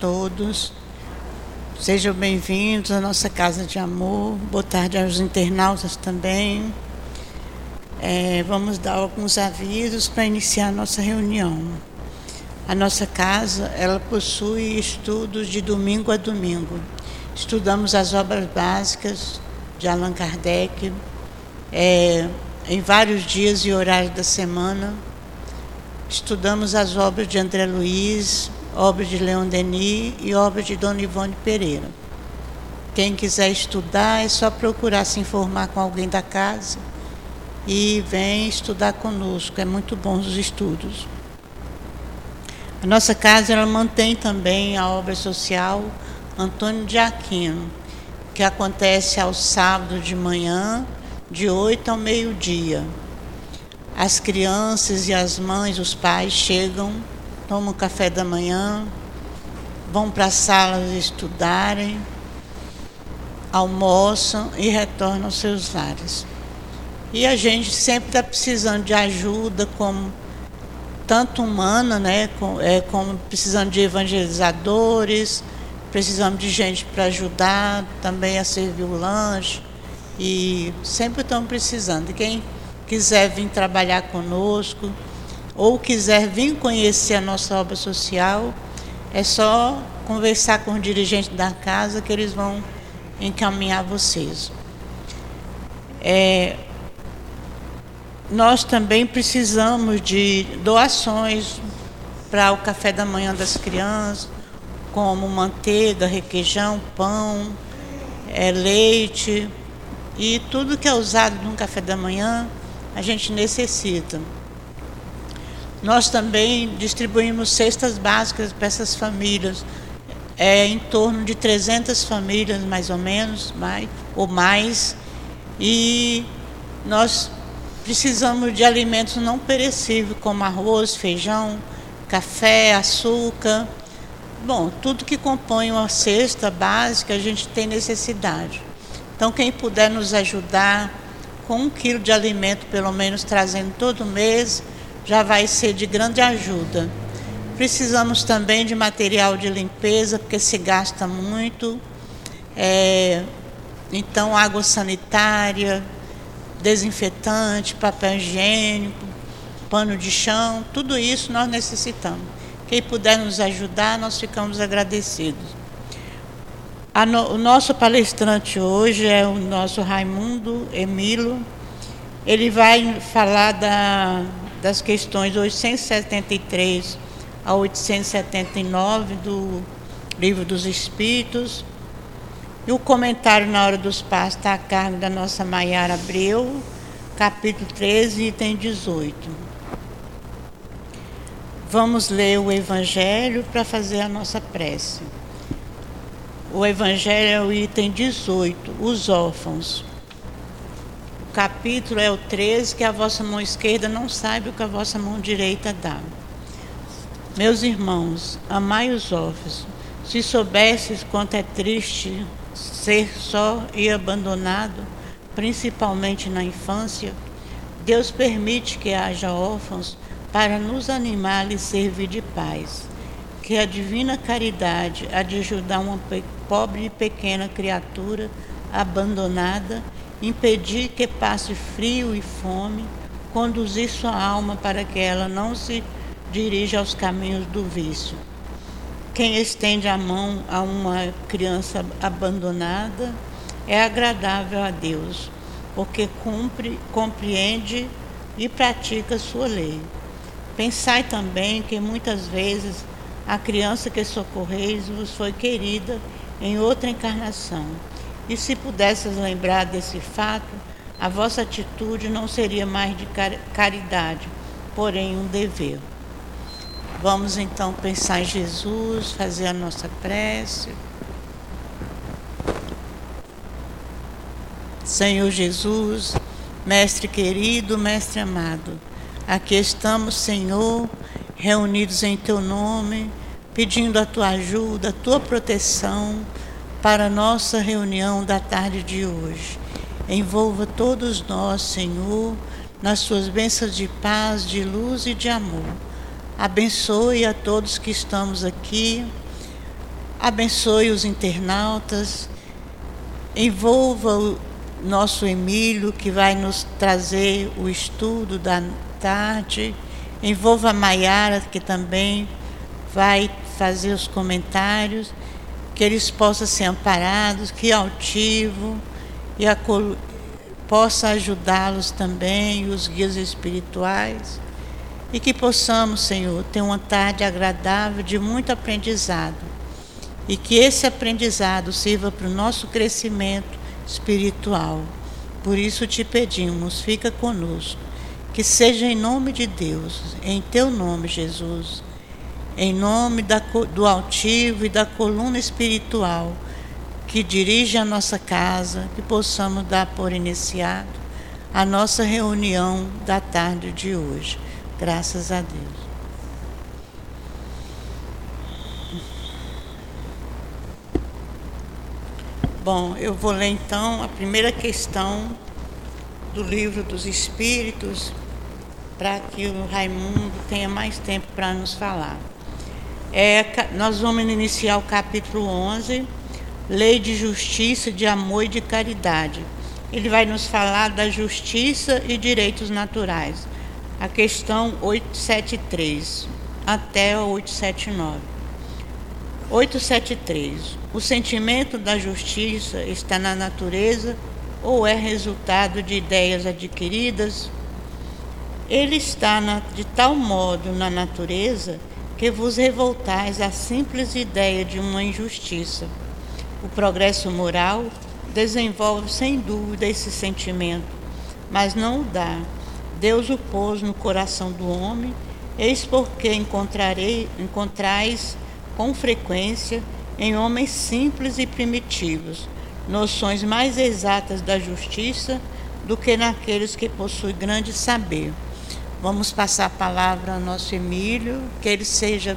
todos. Sejam bem-vindos à nossa casa de amor. Boa tarde aos internautas também. É, vamos dar alguns avisos para iniciar a nossa reunião. A nossa casa, ela possui estudos de domingo a domingo. Estudamos as obras básicas de Allan Kardec é, em vários dias e horários da semana. Estudamos as obras de André Luiz, obras de Leon Denis e obras de Dona Ivone Pereira. Quem quiser estudar é só procurar se informar com alguém da casa e vem estudar conosco. É muito bom os estudos. A nossa casa ela mantém também a obra social Antônio de Aquino, que acontece aos sábados de manhã, de 8 ao meio-dia. As crianças e as mães, os pais chegam, tomam café da manhã, vão para as salas estudarem, almoçam e retornam aos seus lares. E a gente sempre está precisando de ajuda, como tanto humana, né, como, é, como precisando de evangelizadores, precisamos de gente para ajudar também a servir o lanche. E sempre estamos precisando. quem quiser vir trabalhar conosco ou quiser vir conhecer a nossa obra social, é só conversar com o dirigente da casa que eles vão encaminhar vocês. É, nós também precisamos de doações para o café da manhã das crianças, como manteiga, requeijão, pão, é, leite e tudo que é usado no café da manhã a gente necessita. Nós também distribuímos cestas básicas para essas famílias, é em torno de 300 famílias mais ou menos, mais, ou mais, e nós Precisamos de alimentos não perecíveis, como arroz, feijão, café, açúcar. Bom, tudo que compõe uma cesta básica a gente tem necessidade. Então, quem puder nos ajudar com um quilo de alimento, pelo menos trazendo todo mês, já vai ser de grande ajuda. Precisamos também de material de limpeza, porque se gasta muito. É, então, água sanitária, desinfetante, papel higiênico, pano de chão, tudo isso nós necessitamos. Quem puder nos ajudar, nós ficamos agradecidos. No, o nosso palestrante hoje é o nosso Raimundo Emilo. Ele vai falar da, das questões 873 a 879 do Livro dos Espíritos e o comentário na hora dos passos está a cargo da nossa Maiara Abreu, capítulo 13, item 18. Vamos ler o Evangelho para fazer a nossa prece. O Evangelho é o item 18, os órfãos. Capítulo é o 13, que a vossa mão esquerda não sabe o que a vossa mão direita dá. Meus irmãos, amai os órfãos. Se soubesses quanto é triste ser só e abandonado, principalmente na infância, Deus permite que haja órfãos para nos animar e servir de paz. Que a divina caridade há de ajudar uma pobre e pequena criatura abandonada, impedir que passe frio e fome, conduzir sua alma para que ela não se dirija aos caminhos do vício quem estende a mão a uma criança abandonada é agradável a Deus, porque cumpre, compreende e pratica sua lei. Pensai também que muitas vezes a criança que socorreis vos foi querida em outra encarnação. E se pudesses lembrar desse fato, a vossa atitude não seria mais de caridade, porém um dever. Vamos então pensar em Jesus, fazer a nossa prece. Senhor Jesus, Mestre querido, Mestre amado, aqui estamos, Senhor, reunidos em Teu nome, pedindo a Tua ajuda, a Tua proteção para nossa reunião da tarde de hoje. Envolva todos nós, Senhor, nas Suas bênçãos de paz, de luz e de amor. Abençoe a todos que estamos aqui, abençoe os internautas, envolva o nosso Emílio, que vai nos trazer o estudo da tarde, envolva a Maiara, que também vai fazer os comentários, que eles possam ser amparados, que altivo e a, possa ajudá-los também, os guias espirituais, e que possamos, Senhor, ter uma tarde agradável de muito aprendizado, e que esse aprendizado sirva para o nosso crescimento espiritual. Por isso te pedimos, fica conosco, que seja em nome de Deus, em teu nome, Jesus, em nome da, do altivo e da coluna espiritual que dirige a nossa casa, que possamos dar por iniciado a nossa reunião da tarde de hoje. Graças a Deus. Bom, eu vou ler então a primeira questão do livro dos Espíritos, para que o Raimundo tenha mais tempo para nos falar. É, nós vamos iniciar o capítulo 11 lei de justiça, de amor e de caridade. Ele vai nos falar da justiça e direitos naturais. A questão 873 até 879. 873. O sentimento da justiça está na natureza ou é resultado de ideias adquiridas? Ele está na, de tal modo na natureza que vos revoltais à simples ideia de uma injustiça o progresso moral desenvolve sem dúvida esse sentimento, mas não o dá. Deus o pôs no coração do homem, eis porque encontrarei, encontrais com frequência em homens simples e primitivos noções mais exatas da justiça do que naqueles que possuem grande saber. Vamos passar a palavra ao nosso Emílio, que ele seja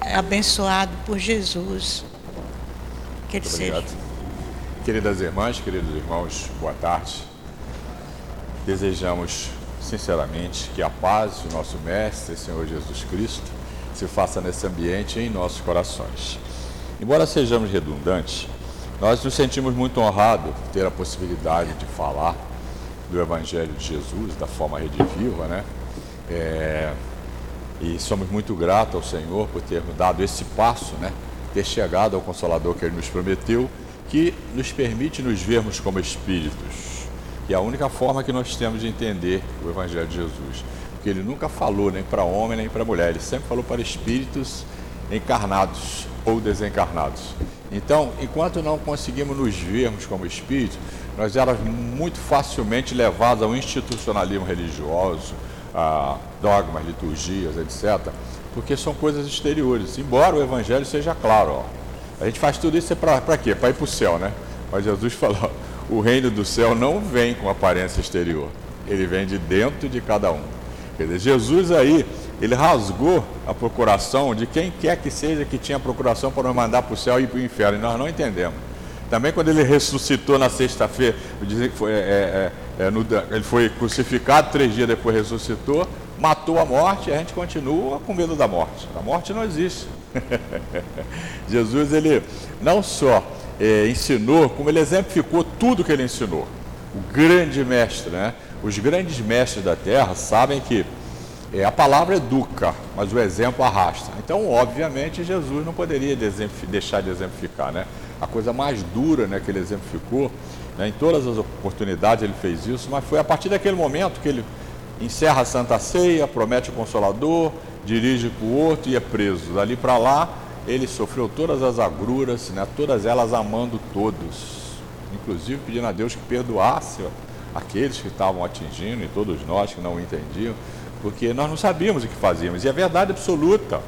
abençoado por Jesus que ele Obrigado. seja. Queridas irmãs, queridos irmãos, boa tarde. Desejamos sinceramente que a paz do nosso Mestre, Senhor Jesus Cristo, se faça nesse ambiente em nossos corações. Embora sejamos redundantes, nós nos sentimos muito honrados por ter a possibilidade de falar do Evangelho de Jesus da forma rediviva, né? É, e somos muito gratos ao Senhor por termos dado esse passo, né? ter chegado ao Consolador que Ele nos prometeu, que nos permite nos vermos como espíritos. E a única forma que nós temos de entender o Evangelho de Jesus. Porque Ele nunca falou nem para homem nem para mulher, Ele sempre falou para espíritos encarnados ou desencarnados. Então, enquanto não conseguimos nos vermos como espíritos, nós éramos muito facilmente levados ao institucionalismo religioso, a dogmas, liturgias, etc porque são coisas exteriores. Embora o Evangelho seja claro, ó, a gente faz tudo isso para quê? Para ir para o céu, né? Mas Jesus falou: o reino do céu não vem com aparência exterior, ele vem de dentro de cada um. Quer dizer, Jesus aí, ele rasgou a procuração de quem quer que seja que tinha procuração para nos mandar para o céu e para o inferno, e nós não entendemos. Também quando ele ressuscitou na sexta-feira, é, é, é, é ele foi crucificado, três dias depois ressuscitou, matou a morte, a gente continua com medo da morte. A morte não existe. Jesus, ele não só é, ensinou, como ele exemplificou tudo que ele ensinou. O grande mestre, né? Os grandes mestres da terra sabem que é, a palavra educa, mas o exemplo arrasta. Então, obviamente, Jesus não poderia deixar de exemplificar, né? A coisa mais dura né, que ele exemplificou, né, em todas as oportunidades ele fez isso, mas foi a partir daquele momento que ele encerra a Santa Ceia, promete o Consolador, dirige para o outro e é preso. Dali para lá, ele sofreu todas as agruras, né, todas elas amando todos, inclusive pedindo a Deus que perdoasse aqueles que estavam atingindo e todos nós que não entendiam, porque nós não sabíamos o que fazíamos, e é verdade absoluta.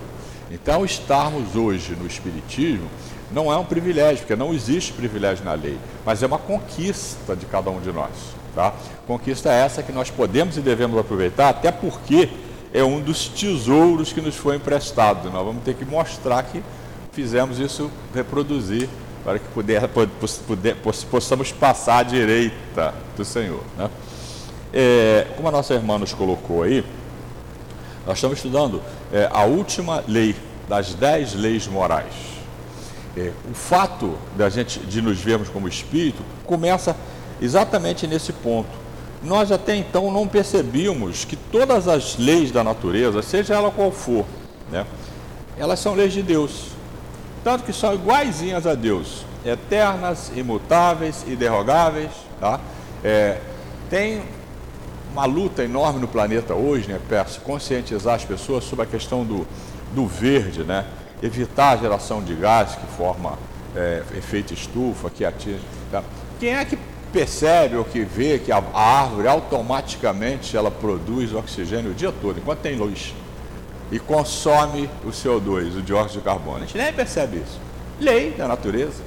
Então, estarmos hoje no Espiritismo não é um privilégio, porque não existe privilégio na lei, mas é uma conquista de cada um de nós. Tá? Conquista essa que nós podemos e devemos aproveitar, até porque é um dos tesouros que nos foi emprestado. Nós vamos ter que mostrar que fizemos isso reproduzir para que puder, puder, possamos passar à direita do Senhor. Né? É, como a nossa irmã nos colocou aí, nós estamos estudando é, a última lei das dez leis morais. É, o fato da gente de nos vermos como espírito começa exatamente nesse ponto. Nós até então não percebíamos que todas as leis da natureza, seja ela qual for, né, elas são leis de Deus. Tanto que são iguaizinhas a Deus, eternas, imutáveis, derrogáveis. Tá? É, tem uma luta enorme no planeta hoje, né, para conscientizar as pessoas sobre a questão do, do verde, né? Evitar a geração de gás que forma é, efeito estufa, que atinge. Tá? Quem é que percebe ou que vê que a, a, árvore automaticamente ela produz oxigênio o dia todo, enquanto tem luz, e consome o CO2, o dióxido de carbono? A gente nem percebe isso. Lei da natureza.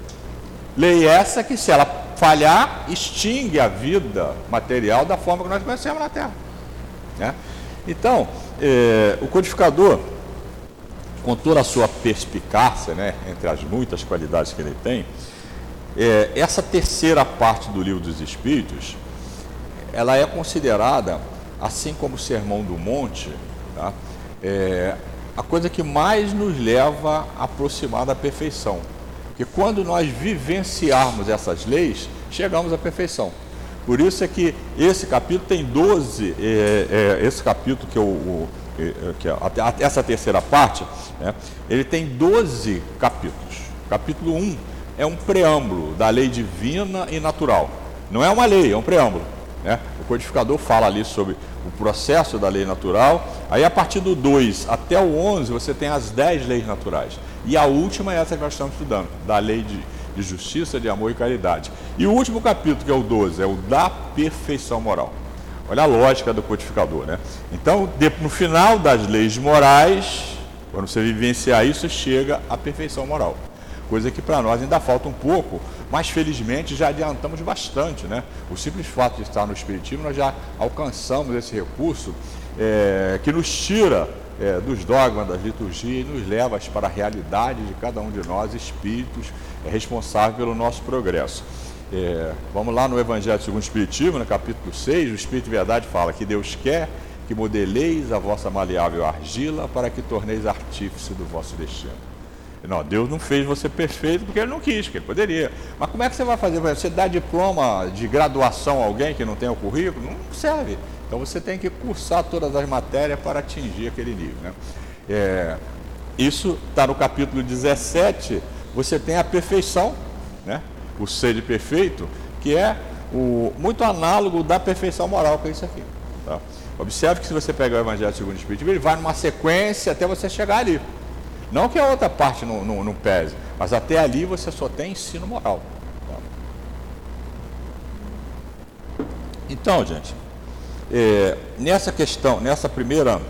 Lei essa que, se ela falhar, extingue a vida material da forma que nós conhecemos na Terra. Né? Então, eh, o codificador com toda a sua perspicácia, né, entre as muitas qualidades que ele tem, é, essa terceira parte do livro dos Espíritos, ela é considerada, assim como o Sermão do Monte, tá, é, a coisa que mais nos leva a aproximar da perfeição. Porque quando nós vivenciarmos essas leis, chegamos à perfeição. Por isso é que esse capítulo tem 12, é, é, esse capítulo que é o, o que é essa terceira parte, né, ele tem 12 capítulos. Capítulo 1 é um preâmbulo da lei divina e natural. Não é uma lei, é um preâmbulo. Né? O codificador fala ali sobre o processo da lei natural. Aí, a partir do 2 até o 11, você tem as 10 leis naturais. E a última é essa que nós estamos estudando, da lei de, de justiça, de amor e caridade. E o último capítulo, que é o 12, é o da perfeição moral. Olha a lógica do codificador, né? Então, no final das leis morais, quando você vivenciar isso, chega à perfeição moral. Coisa que para nós ainda falta um pouco, mas felizmente já adiantamos bastante, né? O simples fato de estar no Espiritismo, nós já alcançamos esse recurso é, que nos tira é, dos dogmas, das liturgias e nos leva para a realidade de cada um de nós, espíritos é, responsáveis pelo nosso progresso. É, vamos lá no Evangelho segundo o Espiritismo, no capítulo 6, o Espírito de Verdade fala que Deus quer que modeleis a vossa maleável argila para que torneis artífice do vosso destino. Não, Deus não fez você perfeito porque Ele não quis, porque Ele poderia. Mas como é que você vai fazer? Você dá diploma de graduação a alguém que não tem o currículo? Não serve. Então você tem que cursar todas as matérias para atingir aquele nível. Né? É, isso está no capítulo 17. Você tem a perfeição, né? O ser perfeito, que é o, muito análogo da perfeição moral, que é isso aqui. Tá? Observe que se você pegar o Evangelho segundo o Espírito, ele vai numa sequência até você chegar ali. Não que a outra parte não, não, não pese, mas até ali você só tem ensino moral. Tá? Então, gente, é, nessa questão, nessa primeira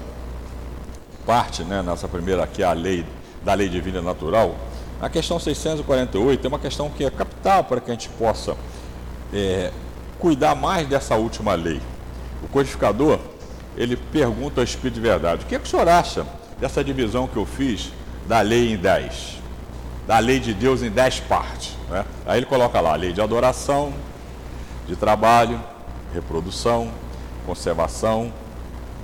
parte, né, nessa primeira aqui, a lei da lei divina natural, a questão 648 é uma questão que é capital para que a gente possa é, cuidar mais dessa última lei. O codificador, ele pergunta ao Espírito de Verdade, o que, é que o senhor acha dessa divisão que eu fiz da lei em 10? Da lei de Deus em 10 partes. Né? Aí ele coloca lá a lei de adoração, de trabalho, reprodução, conservação,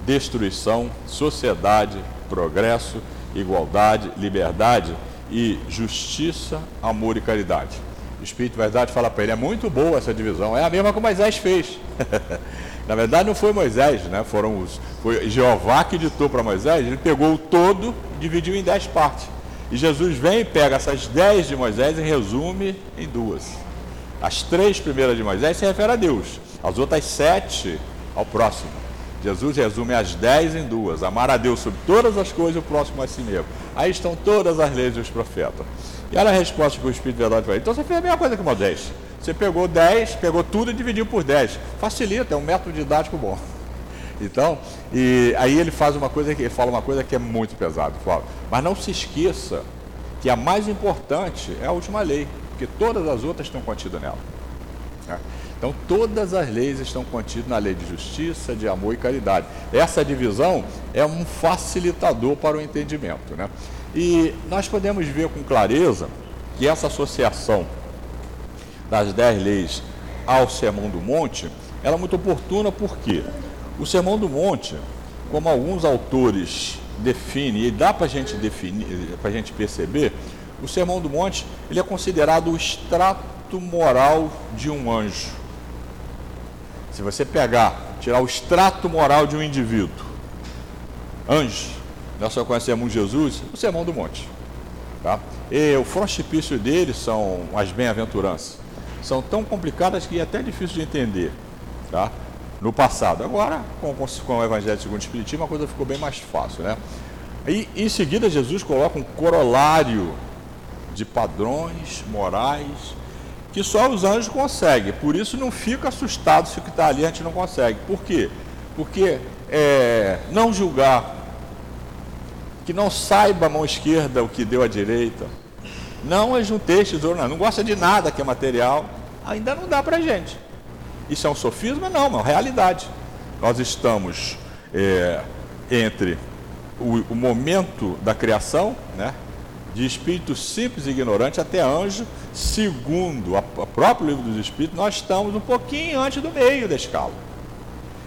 destruição, sociedade, progresso, igualdade, liberdade e justiça, amor e caridade. O Espírito de Verdade fala para ele, é muito boa essa divisão, é a mesma que Moisés fez. Na verdade não foi Moisés, né? Foram os, foi Jeová que ditou para Moisés, ele pegou o todo e dividiu em dez partes. E Jesus vem e pega essas dez de Moisés e resume em duas. As três primeiras de Moisés se referem a Deus, as outras sete ao próximo. Jesus resume as dez em duas: amar a Deus sobre todas as coisas e o próximo a si mesmo. Aí estão todas as leis dos profetas. E olha a resposta que o Espírito de Verdade vai. Então você fez a mesma coisa que Moisés. Você pegou dez, pegou tudo e dividiu por dez. Facilita, é um método didático bom. Então, e aí ele faz uma coisa que ele fala uma coisa que é muito pesada, fala, mas não se esqueça que a mais importante é a última lei, porque todas as outras estão contidas nela. Né? Então, todas as leis estão contidas na lei de justiça, de amor e caridade. Essa divisão é um facilitador para o entendimento. Né? E nós podemos ver com clareza que essa associação das dez leis ao Sermão do Monte ela é muito oportuna porque o Sermão do Monte, como alguns autores definem, e dá para a gente definir, para a gente perceber, o Sermão do Monte ele é considerado o extrato moral de um anjo. Se você pegar, tirar o extrato moral de um indivíduo, anjo, nós só conhecemos Jesus, o Sermão do Monte. Tá? E o frontispício dele são as bem-aventuranças. São tão complicadas que é até difícil de entender. Tá? No passado. Agora, com, com o Evangelho segundo o Espiritismo, a coisa ficou bem mais fácil. Né? E em seguida, Jesus coloca um corolário de padrões morais que só os anjos conseguem. Por isso, não fica assustado se o que está ali a gente não consegue. Por quê? Porque é, não julgar que não saiba a mão esquerda o que deu a direita. Não ajuntei tesouro, não, não gosta de nada que é material, ainda não dá para gente. Isso é um sofisma? Não, é uma realidade. Nós estamos é, entre o, o, momento da criação, né, de espírito simples e ignorante até anjo, segundo o próprio livro dos espíritos, nós estamos um pouquinho antes do meio da escala.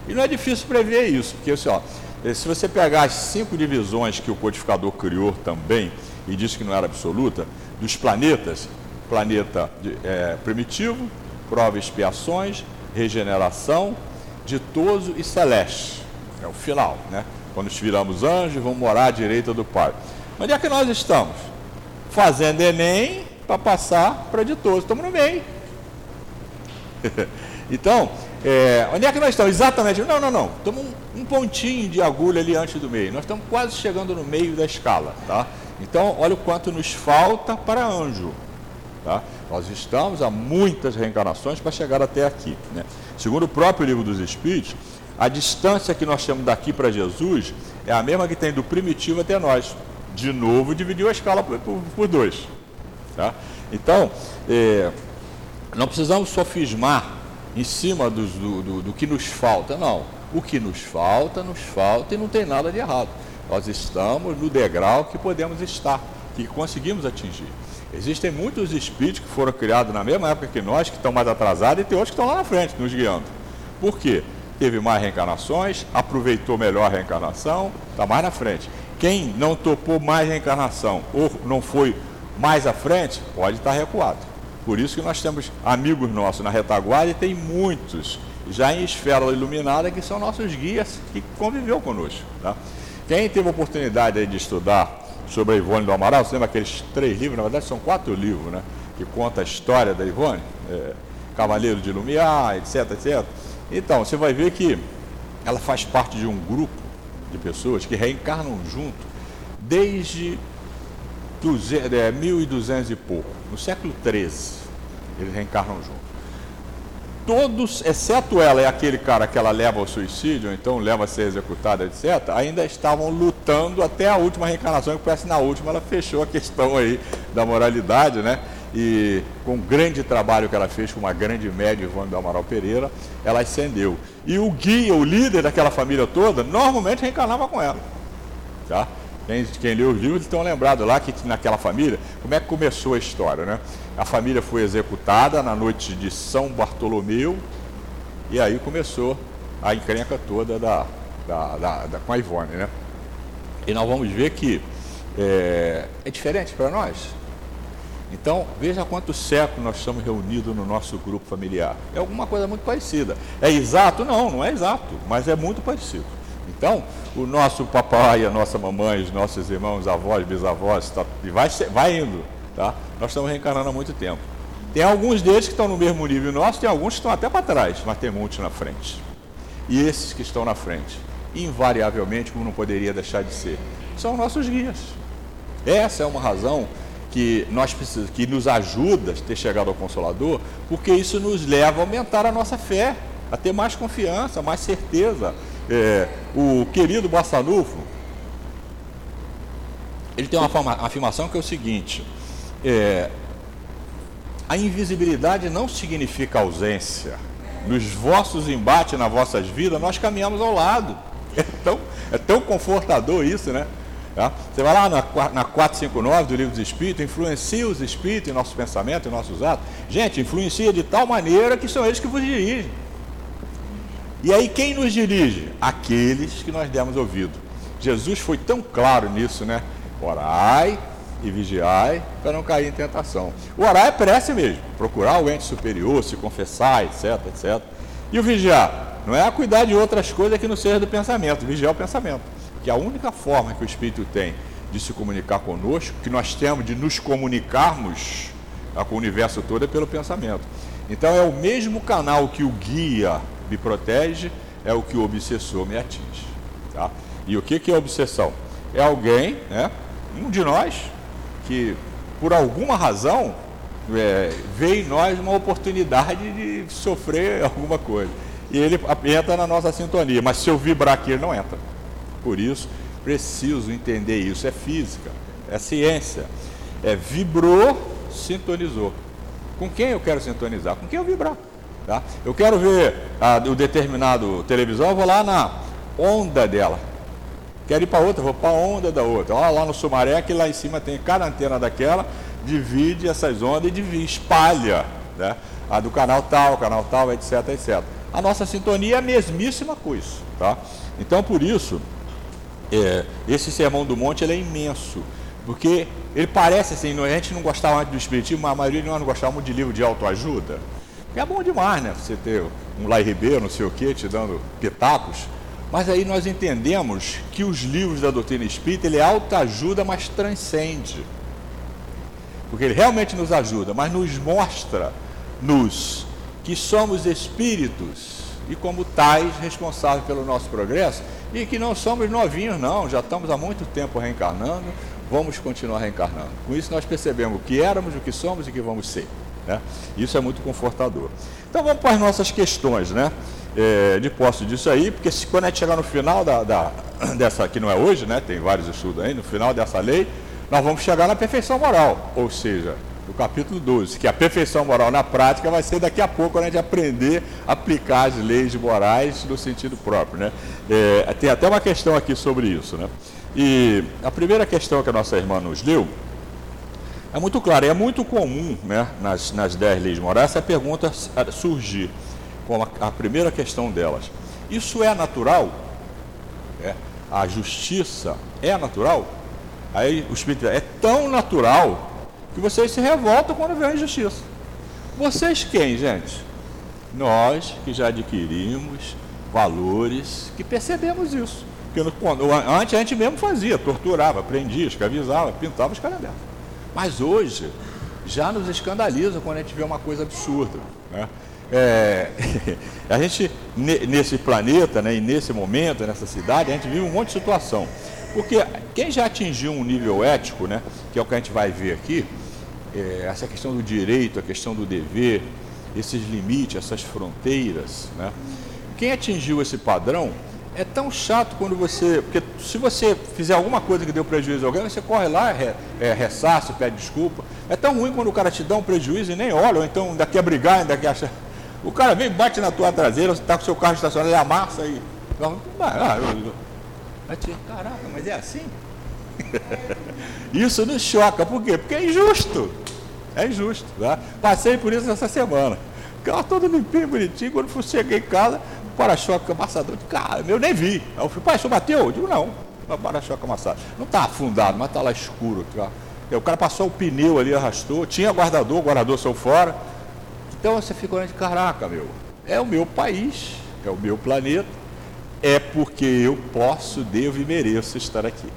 E não é difícil prever isso, porque assim, ó, eh, se você pegar as cinco divisões que o codificador criou também, e disse que não era absoluta, dos planetas, planeta é, primitivo, prova e expiações, regeneração, ditoso e celeste. É o final, né? Quando viramos anjos, vamos morar à direita do Pai. Onde é que nós estamos? Fazendo Enem para passar para ditoso. Estamos no meio. então, é, onde é que nós estamos? Exatamente. Não, não, não. Estamos um, um, pontinho de agulha ali antes do meio. Nós estamos quase chegando no meio da escala. Tá? Então, olha o quanto nos falta para anjo. Tá? Nós estamos a muitas reencarnações para chegar até aqui. Né? Segundo o próprio livro dos Espíritos, a distância que nós temos daqui para Jesus é a mesma que tem do primitivo até nós. De novo, dividiu a escala por, por, por dois. Tá? Então, é, não precisamos sofismar em cima do, do, do que nos falta. Não. O que nos falta, nos falta e não tem nada de errado. Nós estamos no degrau que podemos estar, que conseguimos atingir. Existem muitos espíritos que foram criados na mesma época que nós, que estão mais atrasados, e tem outros que estão lá na frente, nos guiando. Por quê? Teve mais reencarnações, aproveitou melhor a reencarnação, está mais na frente. Quem não topou mais reencarnação ou não foi mais à frente, pode estar recuado. Por isso que nós temos amigos nossos na retaguarda e tem muitos já em esfera iluminada que são nossos guias que conviveu conosco. Tá? Quem teve a oportunidade de estudar sobre a Ivone do Amaral, você lembra aqueles três livros, na verdade são quatro livros, né? Que conta a história da Ivone, é, Cavaleiro de Lumiar, etc, etc. Então, você vai ver que ela faz parte de um grupo de pessoas que reencarnam junto desde 1200 é, e pouco, no século XIII, eles reencarnam juntos. Todos, exceto ela e aquele cara que ela leva ao suicídio, então leva a ser executada, etc., ainda estavam lutando até a última reencarnação, que parece na última ela fechou a questão aí da moralidade, né? E com um grande trabalho que ela fez com uma grande média, Ivone do Amaral Pereira, ela ascendeu. E o guia, o líder daquela família toda, normalmente reencarnava com ela. Tá? Quem, quem leu os livros estão lembrados lá que naquela família, como é que começou a história, né? A família foi executada na noite de São Bartolomeu e aí começou a encrenca toda da, da, da, da com a Ivone, né? E nós vamos ver que é, é diferente para nós. Então, veja quantos séculos nós estamos reunidos no nosso grupo familiar. É alguma coisa muito parecida. É exato? Não, não é exato, mas é muito parecido. Então, o nosso papai, a nossa mamãe, os nossos irmãos, avós, bisavós, tá, e vai, vai indo. Tá? Nós estamos reencarnando há muito tempo. Tem alguns deles que estão no mesmo nível nosso, tem alguns que estão até para trás, mas tem muitos na frente. E esses que estão na frente, invariavelmente, como não poderia deixar de ser, são nossos guias. Essa é uma razão que nós precisamos, que nos ajuda a ter chegado ao Consolador, porque isso nos leva a aumentar a nossa fé, a ter mais confiança, mais certeza, é, o querido Bassanufo, ele tem uma afirmação que é o seguinte: é, a invisibilidade não significa ausência. Nos vossos embates, nas vossas vidas, nós caminhamos ao lado. É tão, é tão confortador isso, né? Tá? Você vai lá na, na 459 do Livro dos Espíritos, influencia os Espíritos em nossos pensamentos, em nossos atos. Gente, influencia de tal maneira que são eles que vos dirigem. E aí quem nos dirige? Aqueles que nós demos ouvido. Jesus foi tão claro nisso, né? Orai e vigiai para não cair em tentação. O orar é prece mesmo, procurar o ente superior, se confessar, etc, etc. E o vigiar? Não é cuidar de outras coisas que não seja do pensamento, vigiar o pensamento. Que a única forma que o Espírito tem de se comunicar conosco, que nós temos de nos comunicarmos com o universo todo é pelo pensamento. Então é o mesmo canal que o guia me protege, é o que o obsessor me atinge. Tá? E o que, que é obsessão? É alguém, né, um de nós, que por alguma razão é, vê em nós uma oportunidade de sofrer alguma coisa. E ele entra na nossa sintonia, mas se eu vibrar aqui, ele não entra. Por isso, preciso entender isso. É física, é ciência. É vibrou, sintonizou. Com quem eu quero sintonizar? Com quem eu vibrar. Tá? Eu quero ver a, o determinado televisão, eu vou lá na onda dela. Quero ir para outra, vou para a onda da outra. Olha lá no Sumaré, que lá em cima tem cada antena daquela, divide essas ondas e divide, espalha. Né? A do canal tal, canal tal, etc, etc. A nossa sintonia é a mesmíssima coisa. Tá? Então, por isso, é, esse Sermão do Monte é imenso. Porque ele parece assim, a gente não gostava muito do Espiritismo, mas a maioria de nós não gostava muito de livro de autoajuda. É bom demais, né? Você ter um Lai Ribeiro, não sei o quê, te dando pitacos. Mas aí nós entendemos que os livros da doutrina espírita, ele é autoajuda, mas transcende. Porque ele realmente nos ajuda, mas nos mostra nos que somos espíritos e como tais responsáveis pelo nosso progresso e que não somos novinhos não, já estamos há muito tempo reencarnando, vamos continuar reencarnando. Com isso nós percebemos o que éramos, o que somos e o que vamos ser. Né? Isso é muito confortador. Então vamos para as nossas questões, né? É, de posse disso aí, porque se, quando a gente chegar no final da, da, dessa, que não é hoje, né? Tem vários estudos aí, no final dessa lei, nós vamos chegar na perfeição moral, ou seja, no capítulo 12, que a perfeição moral na prática vai ser daqui a pouco a gente aprender a aplicar as leis morais no sentido próprio. Né? É, tem até uma questão aqui sobre isso. Né? E a primeira questão que a nossa irmã nos deu é muito claro, é muito comum né, nas, nas dez leis morais essa pergunta surgir, como a, a primeira questão delas. Isso é natural? É. A justiça é natural? Aí o Espírito é tão natural que vocês se revoltam quando vê a injustiça. Vocês quem, gente? Nós que já adquirimos valores, que percebemos isso. No, antes a gente mesmo fazia, torturava, prendia, escravizava, pintava os caras. Mas hoje já nos escandaliza quando a gente vê uma coisa absurda. Né? É, a gente, nesse planeta, né, e nesse momento, nessa cidade, a gente vive um monte de situação. Porque quem já atingiu um nível ético, né, que é o que a gente vai ver aqui, é, essa questão do direito, a questão do dever, esses limites, essas fronteiras, né? Quem atingiu esse padrão é tão chato quando você. Porque se você fizer alguma coisa que deu prejuízo a alguém, você corre lá, é, é, ressaça, pede desculpa. É tão ruim quando o cara te dá um prejuízo e nem olha, ou então ainda quer brigar, ainda quer achar. O cara vem, bate na tua traseira, você está com seu carro estacionado, ele amassa aí. Ah, caraca, mas é assim? Isso nos choca, por quê? Porque é injusto. É injusto. Tá? Passei por isso essa semana. Carro todo limpinho, bonitinho. Quando fui cheguei em casa, para-choque amassador. Cara, eu nem vi. Aí eu falei, pai, o senhor bateu? Eu digo, não. O para-choque amassado. Não está afundado, mas está lá escuro. Tá? O cara passou o pneu ali, arrastou. Tinha guardador, o guardador saiu fora. Então você fica olhando, caraca, meu. É o meu país, é o meu planeta. É porque eu posso, devo e mereço estar aqui.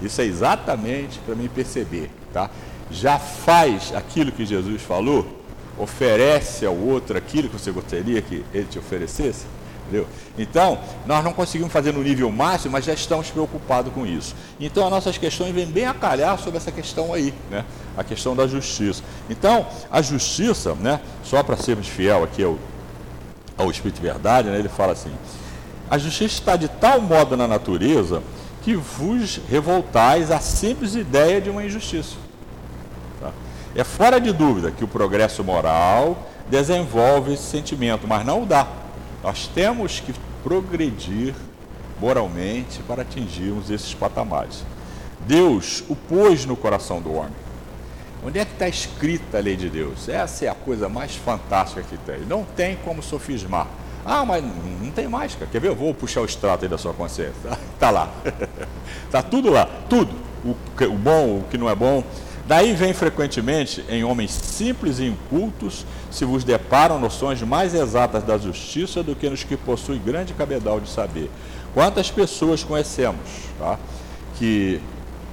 Isso é exatamente para mim perceber, tá? Já faz aquilo que Jesus falou, oferece ao outro aquilo que você gostaria que ele te oferecesse, entendeu? Então, nós não conseguimos fazer no nível máximo, mas já estamos preocupados com isso. Então, as nossas questões vêm bem a calhar sobre essa questão aí, né? A questão da justiça. Então, a justiça, né? Só para sermos fiel aqui ao, ao Espírito Verdade, né? Ele fala assim: a justiça está de tal modo na natureza que vos revoltais à simples ideia de uma injustiça. É fora de dúvida que o progresso moral desenvolve esse sentimento, mas não dá. Nós temos que progredir moralmente para atingirmos esses patamares. Deus o pôs no coração do homem. Onde é que está escrita a lei de Deus? Essa é a coisa mais fantástica que tem. Não tem como sofismar. Ah, mas não tem mais, cara. Quer ver? Eu vou puxar o extrato aí da sua consciência. Está lá. Está tudo lá, tudo. o, o bom, o que não é bom. Daí vem frequentemente em homens simples e incultos se vos deparam noções mais exatas da justiça do que nos que possuem grande cabedal de saber. Quantas pessoas conhecemos tá, que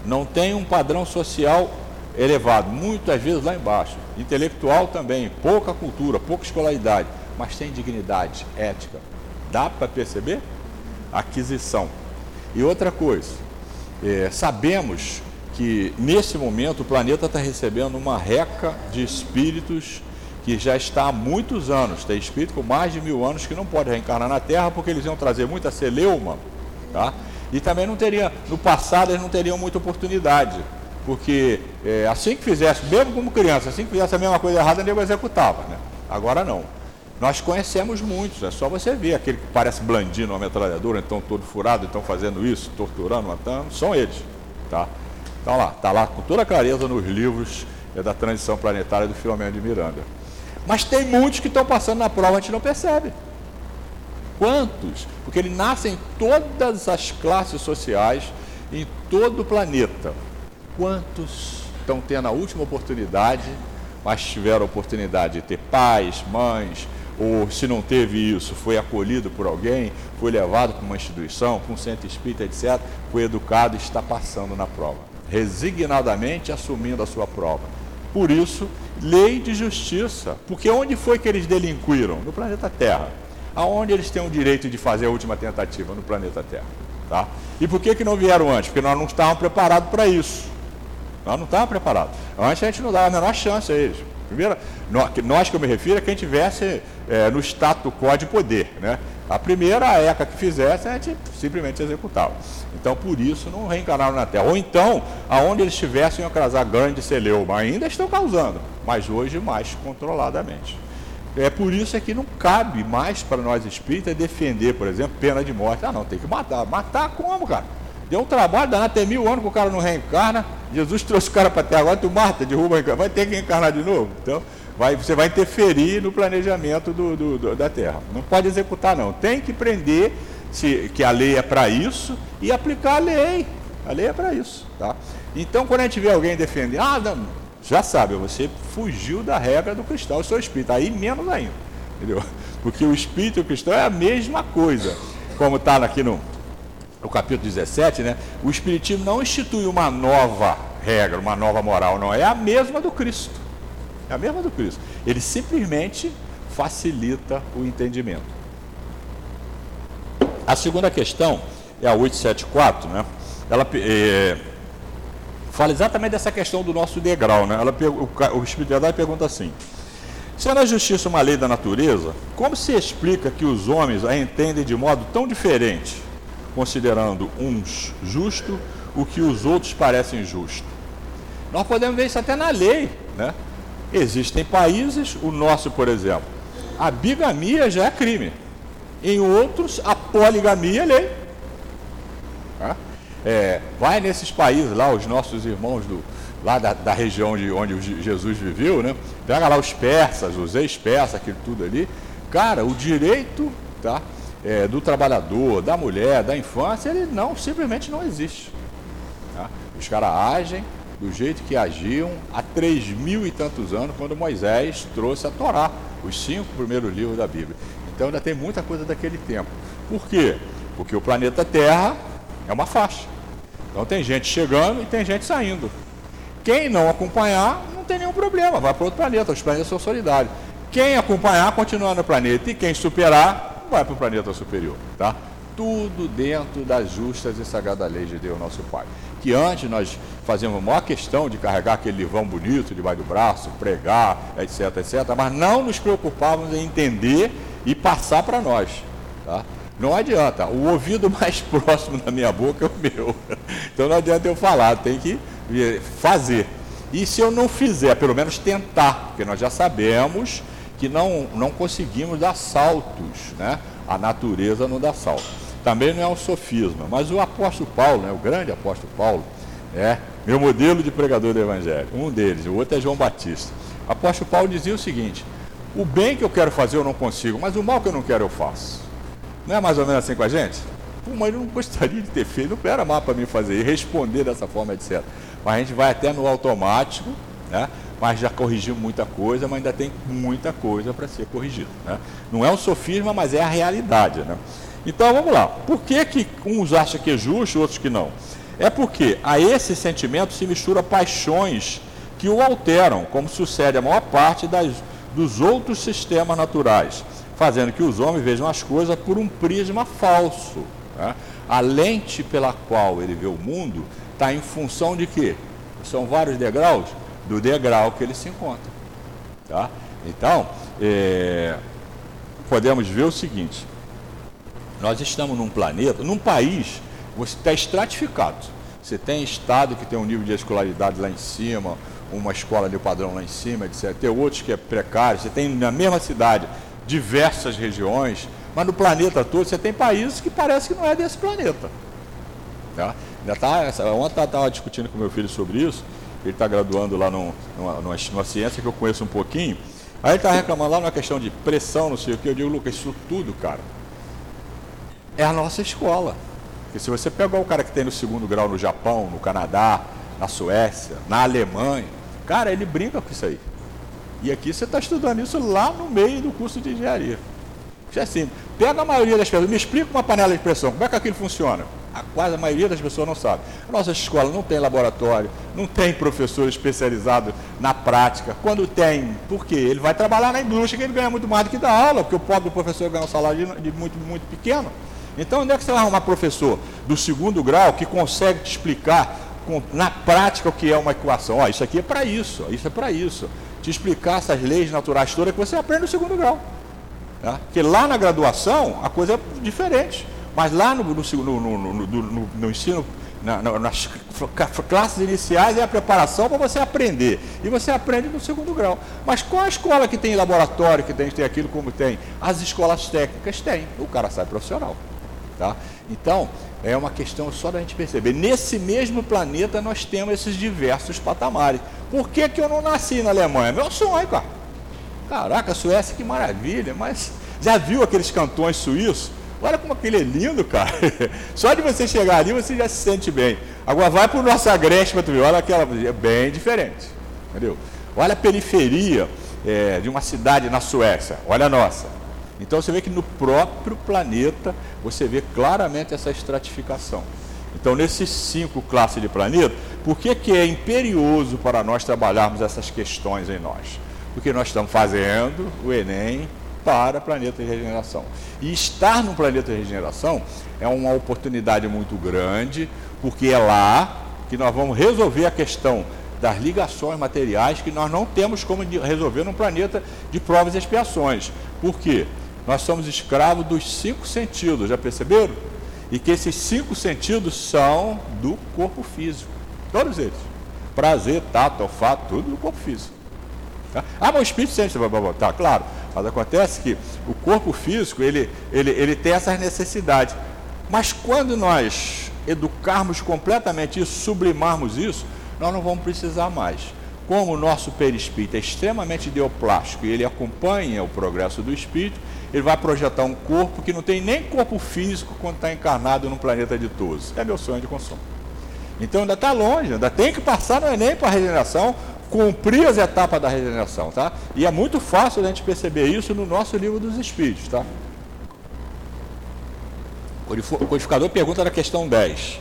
não têm um padrão social elevado, muitas vezes lá embaixo, intelectual também, pouca cultura, pouca escolaridade, mas tem dignidade, ética. Dá para perceber? Aquisição. E outra coisa, é, sabemos que nesse momento o planeta está recebendo uma reca de espíritos que já está há muitos anos, tem espírito com mais de mil anos que não pode reencarnar na Terra porque eles iam trazer muita celeuma, tá? E também não teria, no passado eles não teriam muita oportunidade, porque é, assim que fizesse, mesmo como criança, assim que fizesse a mesma coisa errada, nego executava, né? Agora não. Nós conhecemos muitos, é só você ver aquele que parece blandino, uma metralhadora, então todo furado, então fazendo isso, torturando, matando, são eles, tá? Então lá, está lá com toda a clareza nos livros é, da transição planetária do Filomeno de Miranda. Mas tem muitos que estão passando na prova, a gente não percebe. Quantos? Porque ele nasce em todas as classes sociais, em todo o planeta. Quantos estão tendo a última oportunidade, mas tiveram a oportunidade de ter pais, mães, ou se não teve isso, foi acolhido por alguém, foi levado para uma instituição, para um centro espírita, etc., foi educado e está passando na prova, resignadamente assumindo a sua prova. Por isso, lei de justiça. Porque onde foi que eles delinquiram? No planeta Terra. Aonde eles têm o direito de fazer a última tentativa? No planeta Terra. Tá? E por que, que não vieram antes? Porque nós não estávamos preparados para isso. Nós não estávamos preparados. Antes a gente não dava a menor chance a eles. Primeiro, nós que eu me refiro é quem tivesse é, no status quo de poder. Né? A primeira, a ECA que fizesse, a gente simplesmente executava. Então, por isso, não reencarnaram na Terra. Ou então, aonde eles estivessem a causar grande celeuma, ainda estão causando, mas hoje mais controladamente. É por isso é que não cabe mais para nós espíritas defender, por exemplo, pena de morte. Ah, não, tem que matar. Matar como, cara? Deu um trabalho danado, tem mil anos que o cara não reencarna. Jesus trouxe o cara para a Terra, agora tu mata, derruba, vai ter que reencarnar de novo. Então, vai, você vai interferir no planejamento do, do, do, da Terra. Não pode executar, não. Tem que prender se, que a lei é para isso e aplicar a lei. A lei é para isso. Tá? Então, quando a gente vê alguém defender, ah, não, já sabe, você fugiu da regra do cristão, eu sou espírito. Aí menos ainda. Entendeu? Porque o espírito e o cristão é a mesma coisa. Como está aqui no, no capítulo 17, né? o Espiritismo não institui uma nova regra, uma nova moral, não. É a mesma do Cristo. É a mesma do Cristo. Ele simplesmente facilita o entendimento. A segunda questão é a 874, né? Ela é, fala exatamente dessa questão do nosso degrau, né? Ela, o, o Espírito de Verdade pergunta assim: Sendo a justiça uma lei da natureza, como se explica que os homens a entendem de modo tão diferente, considerando uns justo o que os outros parecem justo? Nós podemos ver isso até na lei, né? Existem países, o nosso, por exemplo, a bigamia já é crime. Em outros, a poligamia é lei. É, vai nesses países lá, os nossos irmãos do, lá da, da região de onde Jesus viveu, né? Pega lá os persas, os ex-persas, aquilo tudo ali. Cara, o direito tá, é, do trabalhador, da mulher, da infância, ele não, simplesmente não existe. Tá? Os caras agem do jeito que agiam há três mil e tantos anos, quando Moisés trouxe a Torá, os cinco primeiros livros da Bíblia. Então ainda tem muita coisa daquele tempo. Por quê? Porque o planeta Terra é uma faixa. Então tem gente chegando e tem gente saindo. Quem não acompanhar, não tem nenhum problema, vai para outro planeta, os planetas são solidários. Quem acompanhar, continua no planeta, e quem superar, vai para o planeta superior. Tá? Tudo dentro das justas e sagradas leis de Deus, nosso Pai. Que antes nós fazíamos a maior questão de carregar aquele livão bonito debaixo do braço, pregar, etc, etc, mas não nos preocupávamos em entender e passar para nós. Tá? Não adianta, o ouvido mais próximo da minha boca é o meu. Então não adianta eu falar, tem que fazer. E se eu não fizer, pelo menos tentar, porque nós já sabemos que não, não conseguimos dar saltos, né? A natureza não dá salto. Também não é um sofisma, mas o apóstolo Paulo, né? o grande apóstolo Paulo, é meu modelo de pregador do Evangelho. Um deles, o outro é João Batista. O apóstolo Paulo dizia o seguinte: o bem que eu quero fazer eu não consigo, mas o mal que eu não quero eu faço. Não é mais ou menos assim com a gente? Pô, mas eu não gostaria de ter feito, não era mal para mim fazer e responder dessa forma, etc. Mas a gente vai até no automático, né? Mas já corrigiu muita coisa, mas ainda tem muita coisa para ser corrigida. Né? Não é um sofisma, mas é a realidade. Né? Então vamos lá. Por que, que uns acham que é justo, outros que não? É porque a esse sentimento se mistura paixões que o alteram, como sucede a maior parte das, dos outros sistemas naturais, fazendo que os homens vejam as coisas por um prisma falso. Né? A lente pela qual ele vê o mundo está em função de quê? São vários degraus do degrau que ele se encontra. Tá? Então, é, podemos ver o seguinte: nós estamos num planeta, num país, você está estratificado. Você tem estado que tem um nível de escolaridade lá em cima, uma escola de padrão lá em cima, etc. Tem outros que é precário. Você tem na mesma cidade diversas regiões, mas no planeta todo você tem países que parece que não é desse planeta. Tá? Ainda tá, ontem eu estava discutindo com meu filho sobre isso ele está graduando lá numa, numa, numa, ciência que eu conheço um pouquinho. Aí ele está reclamando lá numa questão de pressão, não sei o que. Eu digo, Lucas, isso tudo, cara, é a nossa escola. Porque se você pegar o cara que tem no segundo grau no Japão, no Canadá, na Suécia, na Alemanha, cara, ele brinca com isso aí. E aqui você está estudando isso lá no meio do curso de engenharia. Isso é assim. Pega a maioria das pessoas, me explica uma panela de pressão, como é que aquilo funciona? A quase a maioria das pessoas não sabe. A nossa escola não tem laboratório, não tem professor especializado na prática. Quando tem, por quê? Ele vai trabalhar na indústria que ele ganha muito mais do que dar aula, porque o pobre professor ganha um salário de, muito, muito pequeno. Então, onde é que você vai arrumar professor do segundo grau que consegue te explicar com, na prática o que é uma equação? Ó, isso aqui é para isso, isso é para isso. Te explicar essas leis naturais todas que você aprende no segundo grau. Tá? Porque lá na graduação a coisa é diferente. Mas lá no, no, no, no ensino, na, nas classes iniciais, é a preparação para você aprender. E você aprende no segundo grau. Mas qual a escola que tem laboratório, que tem, tem aquilo como tem? As escolas técnicas têm. O cara sai profissional. Tá? Então, é uma questão só da gente perceber. Nesse mesmo planeta nós temos esses diversos patamares. Por que, que eu não nasci na Alemanha? Meu sonho, cara. Caraca, Suécia, que maravilha. Mas já viu aqueles cantões suíços? Olha como aquele é lindo, cara. Só de você chegar ali você já se sente bem. Agora vai para o nosso agreste para tu ver. Olha aquela. É bem diferente. Entendeu? Olha a periferia é, de uma cidade na Suécia. Olha a nossa. Então você vê que no próprio planeta você vê claramente essa estratificação. Então, nesses cinco classes de planeta, por que, que é imperioso para nós trabalharmos essas questões em nós? Porque nós estamos fazendo o Enem para planeta de regeneração. E estar no planeta de regeneração é uma oportunidade muito grande, porque é lá que nós vamos resolver a questão das ligações materiais que nós não temos como resolver num planeta de provas e expiações. Por quê? Nós somos escravos dos cinco sentidos, já perceberam? E que esses cinco sentidos são do corpo físico. Todos eles. Prazer, tato, olfato, tudo do corpo físico. Tá? Ah, mas o espírito tá, claro. Mas acontece que o corpo físico, ele, ele, ele tem essas necessidades. Mas quando nós educarmos completamente isso, sublimarmos isso, nós não vamos precisar mais. Como o nosso perispírito é extremamente ideoplástico e ele acompanha o progresso do espírito, ele vai projetar um corpo que não tem nem corpo físico quando está encarnado no planeta de todos. É meu sonho de consumo. Então ainda está longe, ainda tem que passar no Enem para a regeneração, cumprir as etapas da regeneração, tá? E é muito fácil a gente perceber isso no nosso livro dos Espíritos, tá? O codificador pergunta na questão 10.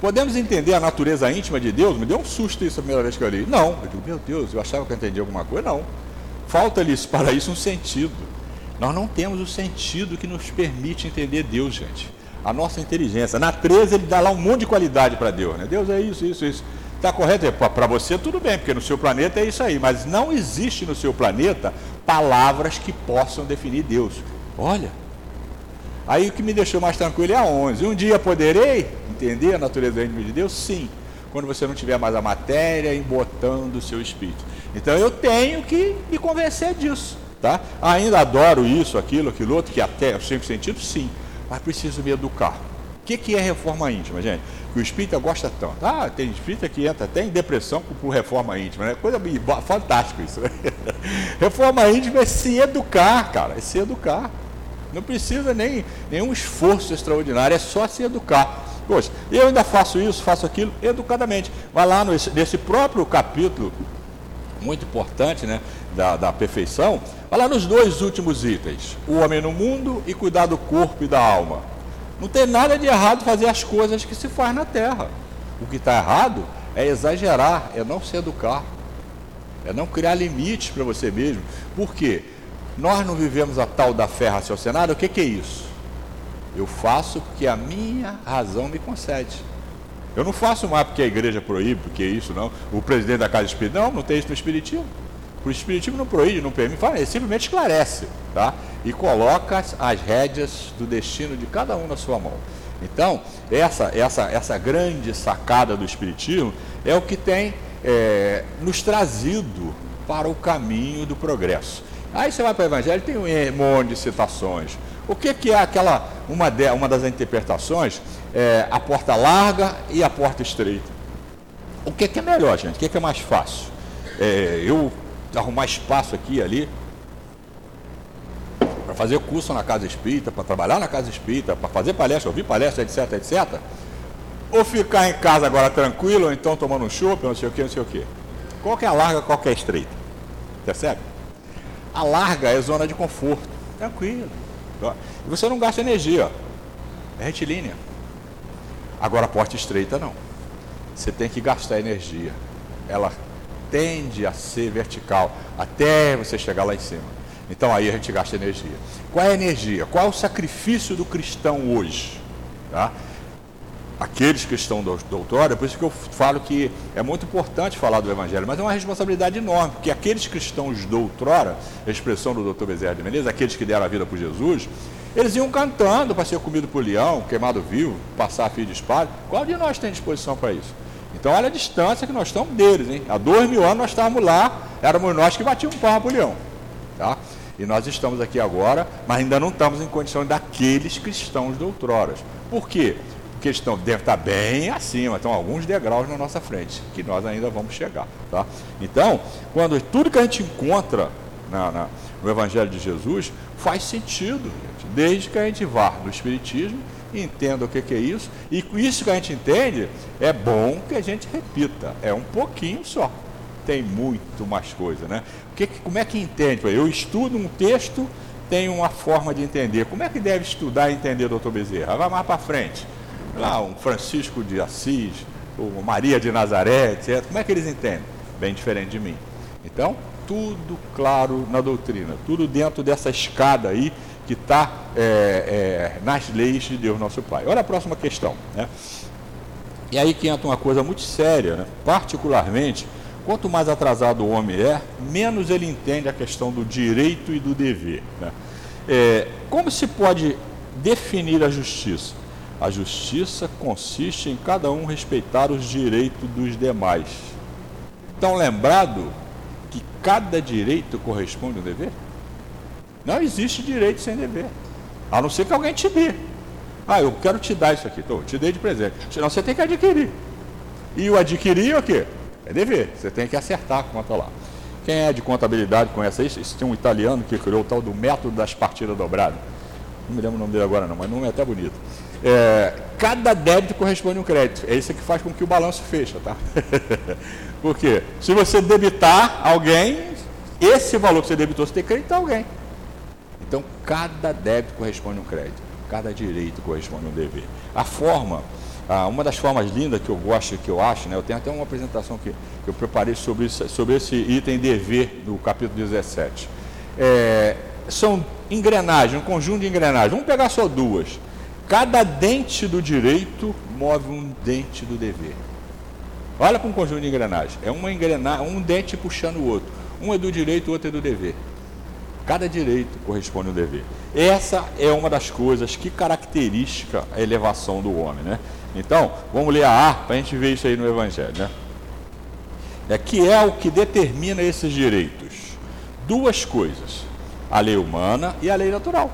Podemos entender a natureza íntima de Deus? Me deu um susto isso a primeira vez que eu li. Não. Eu digo, meu Deus, eu achava que eu entendi alguma coisa. Não. Falta-lhes para isso um sentido. Nós não temos o sentido que nos permite entender Deus, gente. A nossa inteligência. Na 13 ele dá lá um monte de qualidade para Deus. Né? Deus é isso, isso, isso. Está correto? Para você tudo bem, porque no seu planeta é isso aí, mas não existe no seu planeta palavras que possam definir Deus. Olha, aí o que me deixou mais tranquilo é a 11. Um dia poderei entender a natureza íntima de Deus? Sim, quando você não tiver mais a matéria embotando o seu espírito. Então eu tenho que me convencer disso. Tá? Ainda adoro isso, aquilo, aquilo outro, que até os cinco sentidos, sim, mas preciso me educar. O que, que é reforma íntima, gente? Que o espírita gosta tanto. Ah, tem espírita que entra até em depressão por reforma íntima, né? Coisa fantástica isso. Né? Reforma íntima é se educar, cara, é se educar. Não precisa nem nenhum esforço extraordinário, é só se educar. Poxa, eu ainda faço isso, faço aquilo, educadamente. Vai lá nesse, nesse próprio capítulo, muito importante, né, da, da perfeição, vai lá nos dois últimos itens: o homem no mundo e cuidar do corpo e da alma. Não tem nada de errado fazer as coisas que se faz na terra. O que está errado é exagerar, é não se educar, é não criar limites para você mesmo. Por quê? Nós não vivemos a tal da fé raciocinada, o que, que é isso? Eu faço porque a minha razão me concede. Eu não faço mais porque a igreja proíbe, porque é isso não. O presidente da casa espírita, não, não tem isso no Espiritismo. O Espiritismo não proíbe, não permite, fala, ele simplesmente esclarece, tá? E coloca as rédeas do destino de cada um na sua mão. Então, essa, essa, essa grande sacada do Espiritismo é o que tem é, nos trazido para o caminho do progresso. Aí você vai para o Evangelho, tem um monte de citações. O que, que é aquela, uma, de, uma das interpretações, é, a porta larga e a porta estreita. O que, que é melhor, gente? O que, que é mais fácil? É, eu arrumar espaço aqui e ali fazer curso na casa espírita, para trabalhar na casa espírita, para fazer palestra, ouvir palestra, etc, etc. Ou ficar em casa agora tranquilo, ou então tomando um chopp, não sei o que, não sei o que. Qual que é a larga, qual que é a estreita? Percebe? A larga é zona de conforto, tranquilo. E você não gasta energia, é retilínea. Agora a porta estreita não. Você tem que gastar energia. Ela tende a ser vertical até você chegar lá em cima. Então aí a gente gasta energia. Qual é a energia? Qual é o sacrifício do cristão hoje? Tá? aqueles que estão do doutora, é por isso que eu falo que é muito importante falar do Evangelho, mas é uma responsabilidade enorme, porque aqueles cristãos de outrora, a expressão do doutor Bezerra de Menezes, aqueles que deram a vida por Jesus, eles iam cantando para ser comido por leão, queimado vivo, passar fio de espada. Qual de nós tem disposição para isso? Então olha a distância que nós estamos deles, hein? Há dois mil anos nós estávamos lá, éramos nós que batíamos palma para o leão. Tá? E nós estamos aqui agora, mas ainda não estamos em condição daqueles cristãos de. Por quê? porque estão, devem estar bem acima, estão alguns degraus na nossa frente, que nós ainda vamos chegar. Tá? Então, quando tudo que a gente encontra na, na, no Evangelho de Jesus faz sentido, gente, desde que a gente vá no Espiritismo entenda o que, que é isso, e isso que a gente entende, é bom que a gente repita, é um pouquinho só. Tem muito mais coisa, né? Que, como é que entende? Eu estudo um texto, tenho uma forma de entender. Como é que deve estudar e entender, doutor Bezerra? Vai mais para frente lá um Francisco de Assis, ou Maria de Nazaré, etc. Como é que eles entendem? Bem diferente de mim. Então, tudo claro na doutrina, tudo dentro dessa escada aí que está é, é, nas leis de Deus nosso Pai. Olha a próxima questão. Né? E aí que entra uma coisa muito séria, né? particularmente, quanto mais atrasado o homem é, menos ele entende a questão do direito e do dever. Né? É, como se pode definir a justiça? A justiça consiste em cada um respeitar os direitos dos demais. Então, lembrado que cada direito corresponde a um dever? Não existe direito sem dever. A não ser que alguém te dê. Ah, eu quero te dar isso aqui. Então, te dei de presente. Senão você tem que adquirir. E o adquirir é o quê? É dever. Você tem que acertar a conta lá. Quem é de contabilidade conhece isso? Isso tem um italiano que criou o tal do método das partidas dobradas. Não me lembro o nome dele agora não, mas o nome é até bonito. É, cada débito corresponde a um crédito. É isso que faz com que o balanço feche, tá? Porque se você debitar alguém, esse valor que você debitou, você tem que acreditar alguém. Então, cada débito corresponde a um crédito, cada direito corresponde a um dever. A forma, uma das formas lindas que eu gosto, que eu acho, né, eu tenho até uma apresentação que, que eu preparei sobre, isso, sobre esse item dever do capítulo 17. É, são engrenagens, um conjunto de engrenagens. Vamos pegar só duas. Cada dente do direito move um dente do dever. Olha para um conjunto de engrenagens. É uma engrenagem, um dente puxando o outro. Um é do direito, o outro é do dever. Cada direito corresponde a um dever. Essa é uma das coisas que caracteriza a elevação do homem, né? Então, vamos ler a A para a gente ver isso aí no Evangelho, né? É que é o que determina esses direitos. Duas coisas: a lei humana e a lei natural.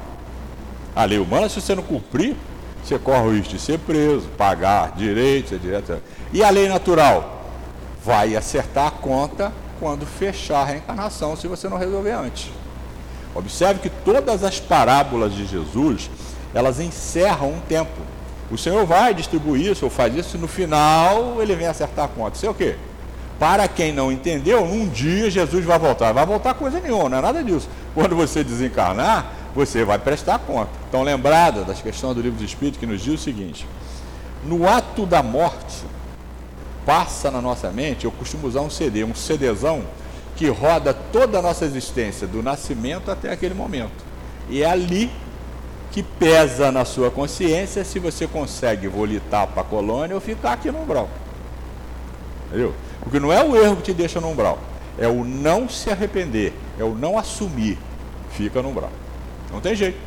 A lei humana, se você não cumprir, você corre o risco de ser preso, pagar direitos, etc. E a lei natural? Vai acertar a conta quando fechar a reencarnação, se você não resolver antes. Observe que todas as parábolas de Jesus, elas encerram um tempo. O Senhor vai distribuir isso ou faz isso, e no final ele vem acertar a conta. Isso é o quê? Para quem não entendeu, um dia Jesus vai voltar. Vai voltar coisa nenhuma, não é nada disso. Quando você desencarnar, você vai prestar conta. Então, lembrada das questões do livro dos Espíritos que nos diz o seguinte: no ato da morte, passa na nossa mente, eu costumo usar um CD, um CDzão, que roda toda a nossa existência, do nascimento até aquele momento. E é ali que pesa na sua consciência se você consegue volitar para a colônia ou ficar aqui no umbral. Entendeu? Porque não é o erro que te deixa no umbral, é o não se arrepender, é o não assumir, fica no umbral. Não tem jeito.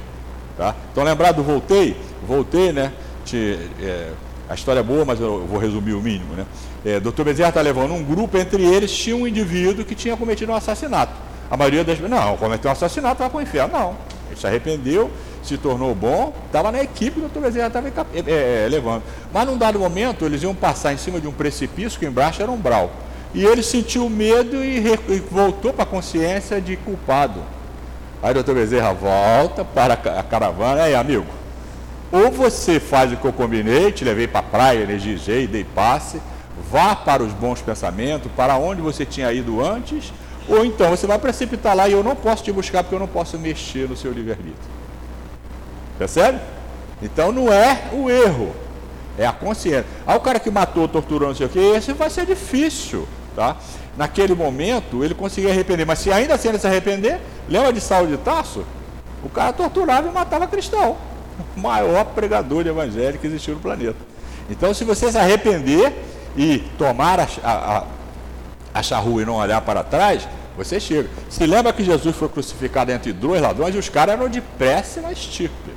Tá? Então lembrar do voltei, voltei, né? Te, é, a história é boa, mas eu vou resumir o mínimo. Né? É, Dr. Bezerra está levando um grupo, entre eles tinha um indivíduo que tinha cometido um assassinato. A maioria das não, cometeu um assassinato, vai para o inferno. Não. Ele se arrependeu, se tornou bom, estava na equipe, o Dr. Bezerra estava é, é, levando. Mas num dado momento, eles iam passar em cima de um precipício que embaixo era um umbral. E ele sentiu medo e, e voltou para a consciência de culpado. Aí o doutor Bezerra volta para a caravana, aí amigo, ou você faz o que eu combinei, te levei para a praia, energizei, dei passe, vá para os bons pensamentos, para onde você tinha ido antes, ou então você vai precipitar lá e eu não posso te buscar porque eu não posso mexer no seu livre-arbítrio. Percebe? Então não é o erro, é a consciência. Ah, o cara que matou, torturou, não sei o que, esse vai ser difícil, tá? Naquele momento ele conseguia arrepender, mas se ainda assim ele se arrepender, lembra de Saulo de Tarso? O cara torturava e matava cristão o maior pregador de evangelho que existiu no planeta. Então, se você se arrepender e tomar a, a, a charrua e não olhar para trás, você chega. Se lembra que Jesus foi crucificado entre dois ladrões e os caras eram de péssima estirpe.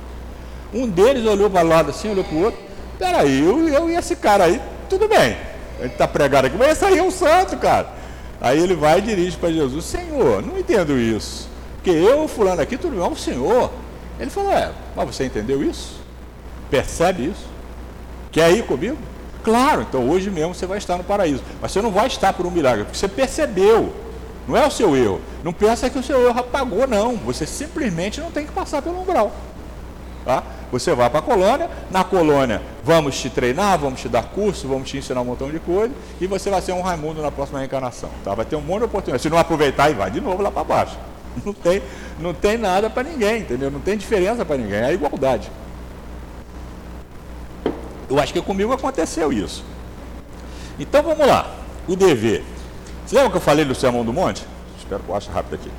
Um deles olhou para o lado assim, olhou para o outro. Peraí, eu, eu e esse cara aí, tudo bem. Ele está pregado aqui, mas esse aí é um santo, cara. Aí ele vai e dirige para Jesus: Senhor, não entendo isso. Porque eu, fulano aqui, tudo bem, o Senhor. Ele falou: É, mas você entendeu isso? Percebe isso? Quer ir comigo? Claro, então hoje mesmo você vai estar no paraíso. Mas você não vai estar por um milagre, porque você percebeu. Não é o seu erro. Não pensa que o seu erro apagou, não. Você simplesmente não tem que passar pelo umbral. Tá? Você vai para a colônia, na colônia vamos te treinar, vamos te dar curso, vamos te ensinar um montão de coisa, e você vai ser um Raimundo na próxima reencarnação. Tá? Vai ter um monte de oportunidade. Se não aproveitar, e vai de novo lá para baixo. Não tem, não tem nada para ninguém, entendeu? Não tem diferença para ninguém, é igualdade. Eu acho que comigo aconteceu isso. Então vamos lá, o dever. Você lembra que eu falei do Sermão do Monte? Espero que eu ache rápido aqui.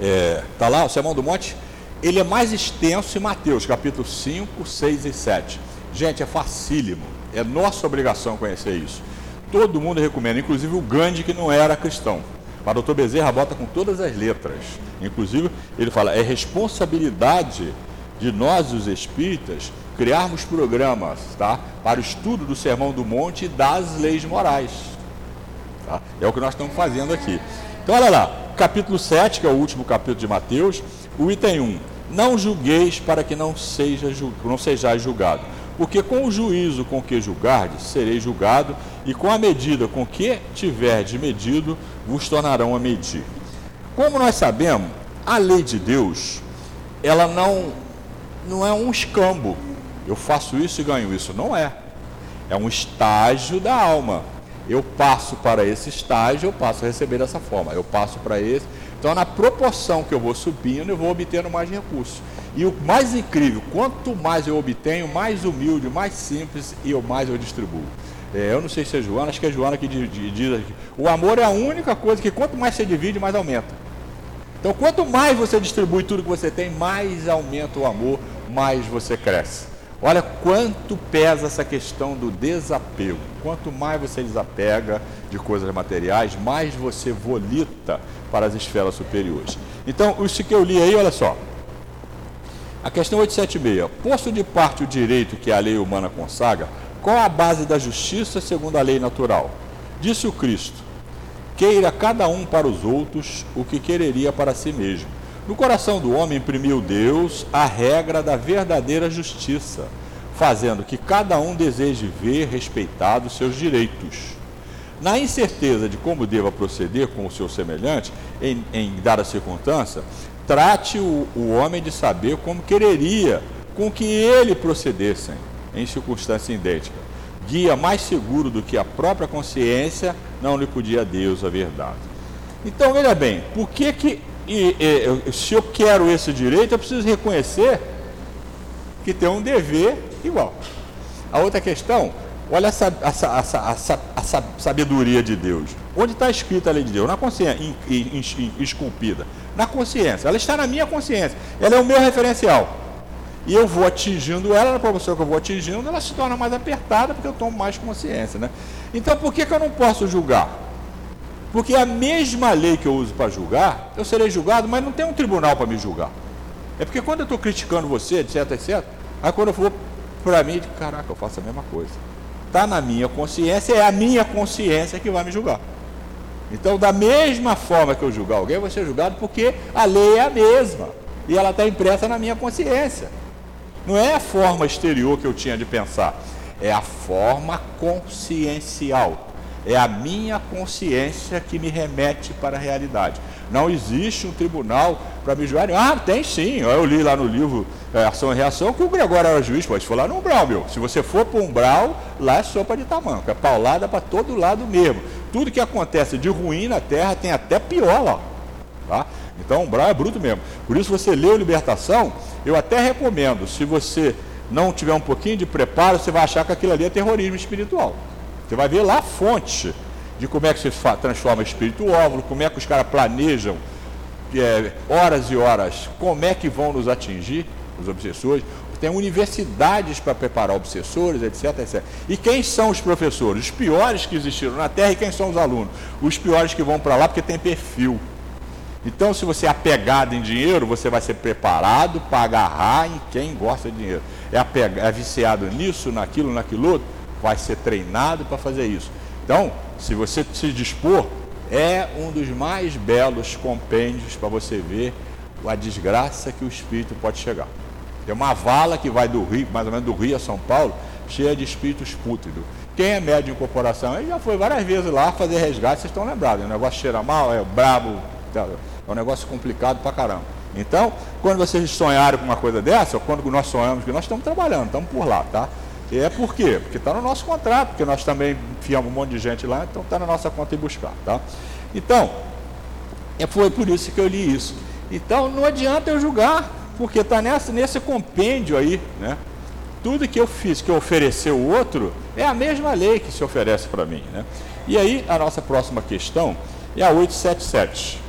É, lá, o Sermão do Monte, ele é mais extenso em Mateus, capítulo 5, 6 e 7. Gente, é facílimo, é nossa obrigação conhecer isso. Todo mundo recomenda, inclusive o Gandhi, que não era cristão. Mas o doutor Bezerra bota com todas as letras. Inclusive, ele fala, é responsabilidade de nós, os espíritas, criarmos programas tá? para o estudo do Sermão do Monte e das leis morais. Tá? É o que nós estamos fazendo aqui. Então, olha lá, capítulo 7, que é o último capítulo de Mateus, o item 1. Não julgueis para que não, seja, não sejais julgado, porque com o juízo com que julgardes, sereis julgado, e com a medida com que tiverdes medido, vos tornarão a medir. Como nós sabemos, a lei de Deus, ela não, não é um escambo. Eu faço isso e ganho isso. Não é. É um estágio da alma. Eu passo para esse estágio, eu passo a receber dessa forma. Eu passo para esse. Então, na proporção que eu vou subindo, eu vou obtendo mais recursos. E o mais incrível, quanto mais eu obtenho, mais humilde, mais simples e eu mais eu distribuo. É, eu não sei se é Joana, acho que é Joana que diz aqui. O amor é a única coisa que quanto mais você divide, mais aumenta. Então, quanto mais você distribui tudo que você tem, mais aumenta o amor, mais você cresce. Olha quanto pesa essa questão do desapego. Quanto mais você desapega de coisas materiais, mais você volita para as esferas superiores. Então, isso que eu li aí, olha só. A questão 876. Posto de parte o direito que a lei humana consagra, qual a base da justiça segundo a lei natural? Disse o Cristo: Queira cada um para os outros o que quereria para si mesmo. No coração do homem imprimiu Deus a regra da verdadeira justiça, fazendo que cada um deseje ver respeitados seus direitos. na incerteza de como deva proceder com o seu semelhante, em, em dada circunstância, trate o, o homem de saber como quereria com que ele procedessem em circunstância idêntica. Guia mais seguro do que a própria consciência não lhe podia Deus a verdade. Então, veja bem, por que que, e, e, se eu quero esse direito, eu preciso reconhecer que tem um dever igual. A outra questão, olha essa, essa, essa, essa sabedoria de Deus. Onde está escrita a lei de Deus? Na consciência, esculpida. Na consciência. Ela está na minha consciência. Ela é o meu referencial. E eu vou atingindo ela, na proporção que eu vou atingindo, ela se torna mais apertada porque eu tomo mais consciência. Né? Então por que, que eu não posso julgar? Porque a mesma lei que eu uso para julgar, eu serei julgado, mas não tem um tribunal para me julgar. É porque quando eu estou criticando você, etc, etc, aí quando eu for para mim, caraca, eu faço a mesma coisa. Está na minha consciência, é a minha consciência que vai me julgar. Então, da mesma forma que eu julgar alguém, eu vou ser julgado porque a lei é a mesma. E ela está impressa na minha consciência. Não é a forma exterior que eu tinha de pensar, é a forma consciencial. É a minha consciência que me remete para a realidade. Não existe um tribunal para me julgar. Ah, tem sim. Eu li lá no livro é, Ação e Reação que o Gregório era juiz. Pode falar no umbral, meu. Se você for para o umbral, lá é sopa de tamanco. É paulada para todo lado mesmo. Tudo que acontece de ruim na terra tem até pior lá. Tá? Então, umbral é bruto mesmo. Por isso, você o Libertação, eu até recomendo. Se você não tiver um pouquinho de preparo, você vai achar que aquilo ali é terrorismo espiritual. Você vai ver lá a fonte de como é que se transforma espírito óvulo, como é que os caras planejam é, horas e horas como é que vão nos atingir, os obsessores. Tem universidades para preparar obsessores, etc, etc. E quem são os professores? Os piores que existiram na Terra e quem são os alunos? Os piores que vão para lá porque tem perfil. Então, se você é apegado em dinheiro, você vai ser preparado para agarrar em quem gosta de dinheiro. É, apegado, é viciado nisso, naquilo, naquilo outro, vai ser treinado para fazer isso. Então, se você se dispor, é um dos mais belos compêndios para você ver a desgraça que o espírito pode chegar. Tem uma vala que vai do Rio, mais ou menos do Rio a São Paulo, cheia de espíritos pútridos. Quem é médium em corporação, ele já foi várias vezes lá fazer resgate, vocês estão lembrados. O negócio cheira mal, é brabo, é um negócio complicado pra caramba. Então, quando vocês sonharam com uma coisa dessa, ou quando nós sonhamos, que nós estamos trabalhando, estamos por lá, tá? É por quê? Porque está no nosso contrato, porque nós também enfiamos um monte de gente lá, então está na nossa conta e buscar, tá? Então, é, foi por isso que eu li isso. Então, não adianta eu julgar, porque está nesse compêndio aí, né? Tudo que eu fiz, que eu oferecer o outro, é a mesma lei que se oferece para mim, né? E aí, a nossa próxima questão é a 877.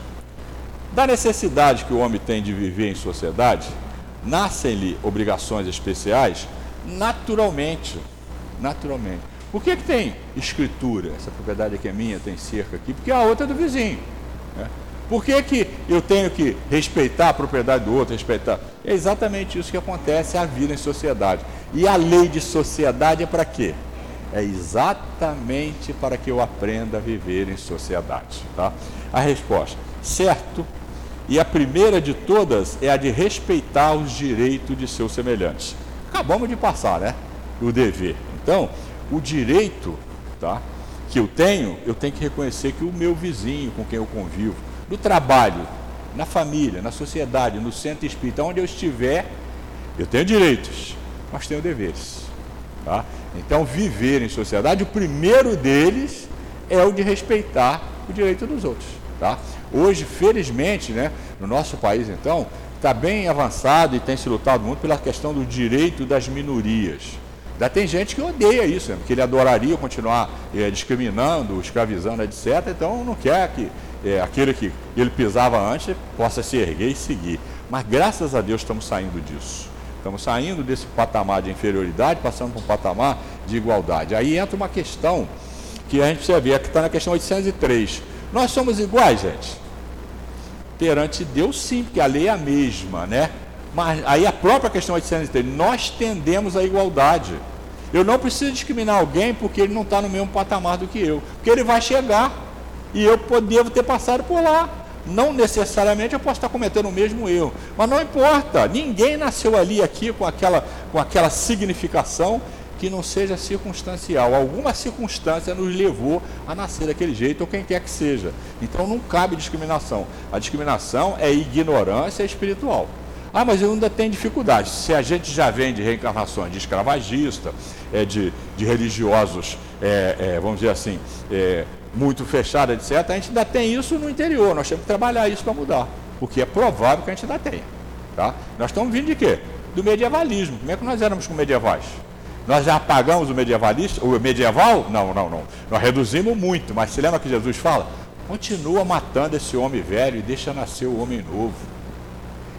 Da necessidade que o homem tem de viver em sociedade, nascem-lhe obrigações especiais naturalmente. Naturalmente. Por que, que tem escritura? Essa propriedade aqui é minha, tem cerca aqui, porque a outra é do vizinho. Né? Por que, que eu tenho que respeitar a propriedade do outro, respeitar? É exatamente isso que acontece a vida em sociedade. E a lei de sociedade é para quê? É exatamente para que eu aprenda a viver em sociedade. Tá? A resposta, certo. E a primeira de todas é a de respeitar os direitos de seus semelhantes acabamos de passar, né? O dever. Então, o direito, tá? Que eu tenho, eu tenho que reconhecer que o meu vizinho com quem eu convivo, no trabalho, na família, na sociedade, no centro espírita, onde eu estiver, eu tenho direitos, mas tenho deveres. Tá? Então, viver em sociedade, o primeiro deles é o de respeitar o direito dos outros. Tá? Hoje, felizmente, né, no nosso país, então, está bem avançado e tem se lutado muito pela questão do direito das minorias. Ainda tem gente que odeia isso, né? porque ele adoraria continuar é, discriminando, escravizando, etc. Então não quer que é, aquele que ele pisava antes possa se erguer e seguir. Mas graças a Deus estamos saindo disso. Estamos saindo desse patamar de inferioridade, passando para um patamar de igualdade. Aí entra uma questão que a gente precisa ver, que está na questão 803. Nós somos iguais, gente perante Deus sim, porque a lei é a mesma, né? Mas aí a própria questão 803, nós tendemos à igualdade. Eu não preciso discriminar alguém porque ele não está no mesmo patamar do que eu. Porque ele vai chegar e eu devo ter passado por lá. Não necessariamente eu posso estar cometendo o mesmo erro. Mas não importa, ninguém nasceu ali aqui com aquela, com aquela significação que não seja circunstancial. Alguma circunstância nos levou a nascer daquele jeito, ou quem quer que seja. Então não cabe discriminação. A discriminação é ignorância espiritual. Ah, mas eu ainda tenho dificuldade. Se a gente já vem de reencarnações de escravagista, é, de, de religiosos, é, é, vamos dizer assim, é, muito fechados, etc., a gente ainda tem isso no interior. Nós temos que trabalhar isso para mudar. Porque é provável que a gente ainda tenha. Tá? Nós estamos vindo de quê? Do medievalismo. Como é que nós éramos com medievais? Nós já apagamos o medievalista, o medieval? Não, não, não. Nós reduzimos muito, mas se lembra que Jesus fala? Continua matando esse homem velho e deixa nascer o homem novo.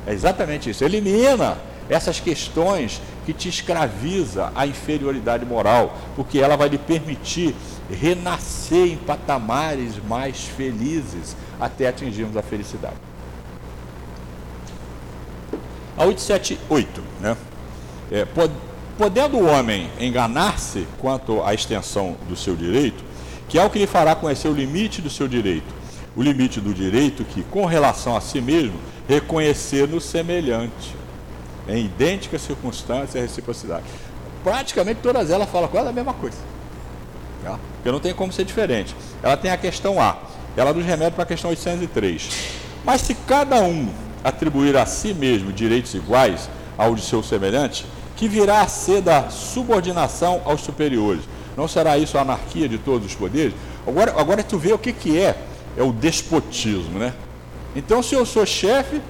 É exatamente isso. Elimina essas questões que te escraviza a inferioridade moral, porque ela vai lhe permitir renascer em patamares mais felizes até atingirmos a felicidade. A 878, né? É, podendo o homem enganar-se quanto à extensão do seu direito, que é o que lhe fará conhecer o limite do seu direito, o limite do direito que, com relação a si mesmo, reconhecer no semelhante, em idêntica circunstância e reciprocidade. Praticamente todas elas falam quase a mesma coisa. Tá? Porque não tem como ser diferente. Ela tem a questão A, ela nos remete para a questão 803. Mas se cada um atribuir a si mesmo direitos iguais ao de seu semelhante, que virá a ser da subordinação aos superiores. Não será isso a anarquia de todos os poderes? Agora, agora tu vê o que, que é, é o despotismo, né? Então, se eu sou chefe,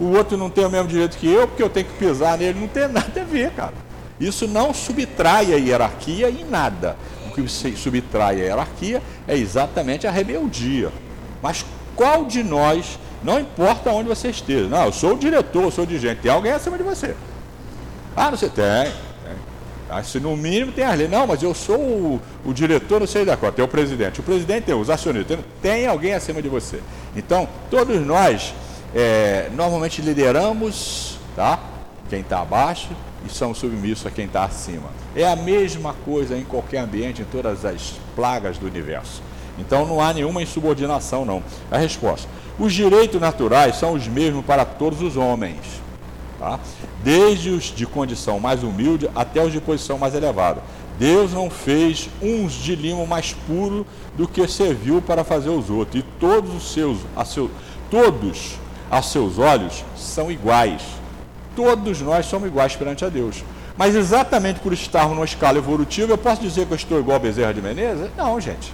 o outro não tem o mesmo direito que eu, porque eu tenho que pisar nele, não tem nada a ver, cara. Isso não subtrai a hierarquia em nada. O que subtrai a hierarquia é exatamente a rebeldia. Mas qual de nós, não importa onde você esteja, não, eu sou o diretor, eu sou o dirigente, tem alguém acima de você. Ah, não sei, tem. tem. Ah, se no mínimo tem as leis. Não, mas eu sou o, o diretor, não sei da qual, tem o presidente. O presidente tem os acionistas, tem, alguém acima de você. Então, todos nós é, normalmente lideramos tá? quem está abaixo e somos submissos a quem está acima. É a mesma coisa em qualquer ambiente, em todas as plagas do universo. Então não há nenhuma insubordinação, não. A resposta: os direitos naturais são os mesmos para todos os homens. Tá? Desde os de condição mais humilde até os de posição mais elevada. Deus não fez uns de limo mais puro do que serviu para fazer os outros. E todos os seus, a seu, todos a seus olhos são iguais. Todos nós somos iguais perante a Deus. Mas exatamente por estarmos numa escala evolutiva, eu posso dizer que eu estou igual a Bezerra de Menezes? Não, gente.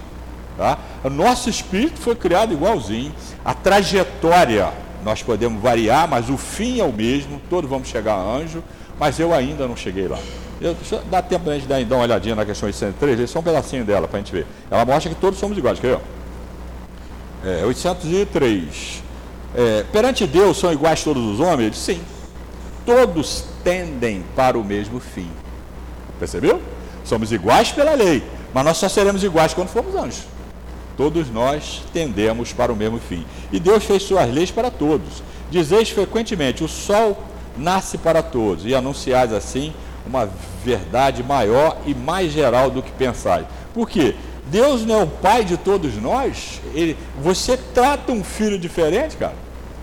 Tá? O nosso espírito foi criado igualzinho. A trajetória nós podemos variar, mas o fim é o mesmo, todos vamos chegar a anjo, mas eu ainda não cheguei lá. Eu, dá tempo a gente dar, dar uma olhadinha na questão 803, é só um pedacinho dela para a gente ver. Ela mostra que todos somos iguais, quer ver? É, 803. É, perante Deus são iguais todos os homens? Sim. Todos tendem para o mesmo fim. Percebeu? Somos iguais pela lei, mas nós só seremos iguais quando formos anjos. Todos nós tendemos para o mesmo fim. E Deus fez suas leis para todos. Dizeis frequentemente: o sol nasce para todos, e anunciais assim uma verdade maior e mais geral do que pensais. Por quê? Deus não é o pai de todos nós? Ele, você trata um filho diferente, cara?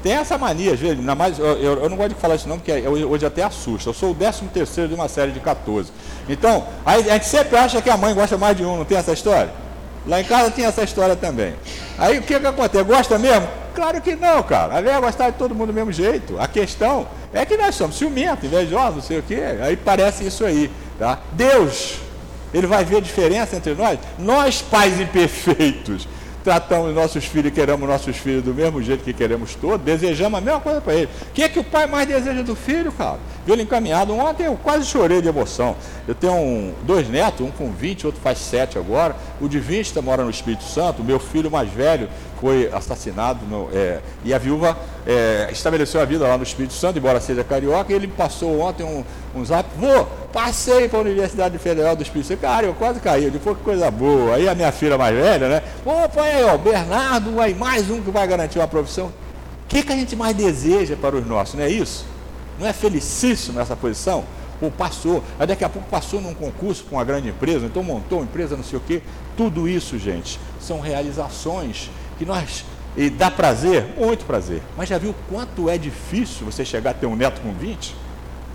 Tem essa mania, às vezes, ainda mais, eu, eu, não gosto de falar isso não, porque hoje até assusta. Eu sou o 13 terceiro de uma série de 14. Então, a, a gente sempre acha que a mãe gosta mais de um, não tem essa história? Lá em casa tinha essa história também. Aí o que, que acontece? Gosta mesmo? Claro que não, cara. A velha gostar de todo mundo do mesmo jeito. A questão é que nós somos ciumentos, invejosos, não sei o quê. Aí parece isso aí. Tá? Deus, ele vai ver a diferença entre nós? Nós, pais imperfeitos, tratamos nossos filhos queremos nossos filhos do mesmo jeito que queremos todos, desejamos a mesma coisa para eles. O que é que o pai mais deseja do filho, cara? Viu ele encaminhado. Ontem eu quase chorei de emoção. Eu tenho um, dois netos, um com 20, outro faz 7 agora. O de 20 está mora no Espírito Santo. Meu filho mais velho foi assassinado. No, é, e a viúva é, estabeleceu a vida lá no Espírito Santo, embora seja carioca. E ele passou ontem um, um zap. Vô, passei para a Universidade Federal do Espírito Santo. Cara, eu quase caí. Eu disse, pô, que coisa boa. Aí a minha filha mais velha, né? Opa, aí, ó, Bernardo, aí mais um que vai garantir uma profissão. O que, que a gente mais deseja para os nossos, não é isso? Não é felicíssimo essa posição? Ou passou, aí daqui a pouco passou num concurso com uma grande empresa, então montou uma empresa, não sei o quê. Tudo isso, gente, são realizações que nós. E dá prazer? Muito prazer. Mas já viu quanto é difícil você chegar a ter um neto com 20?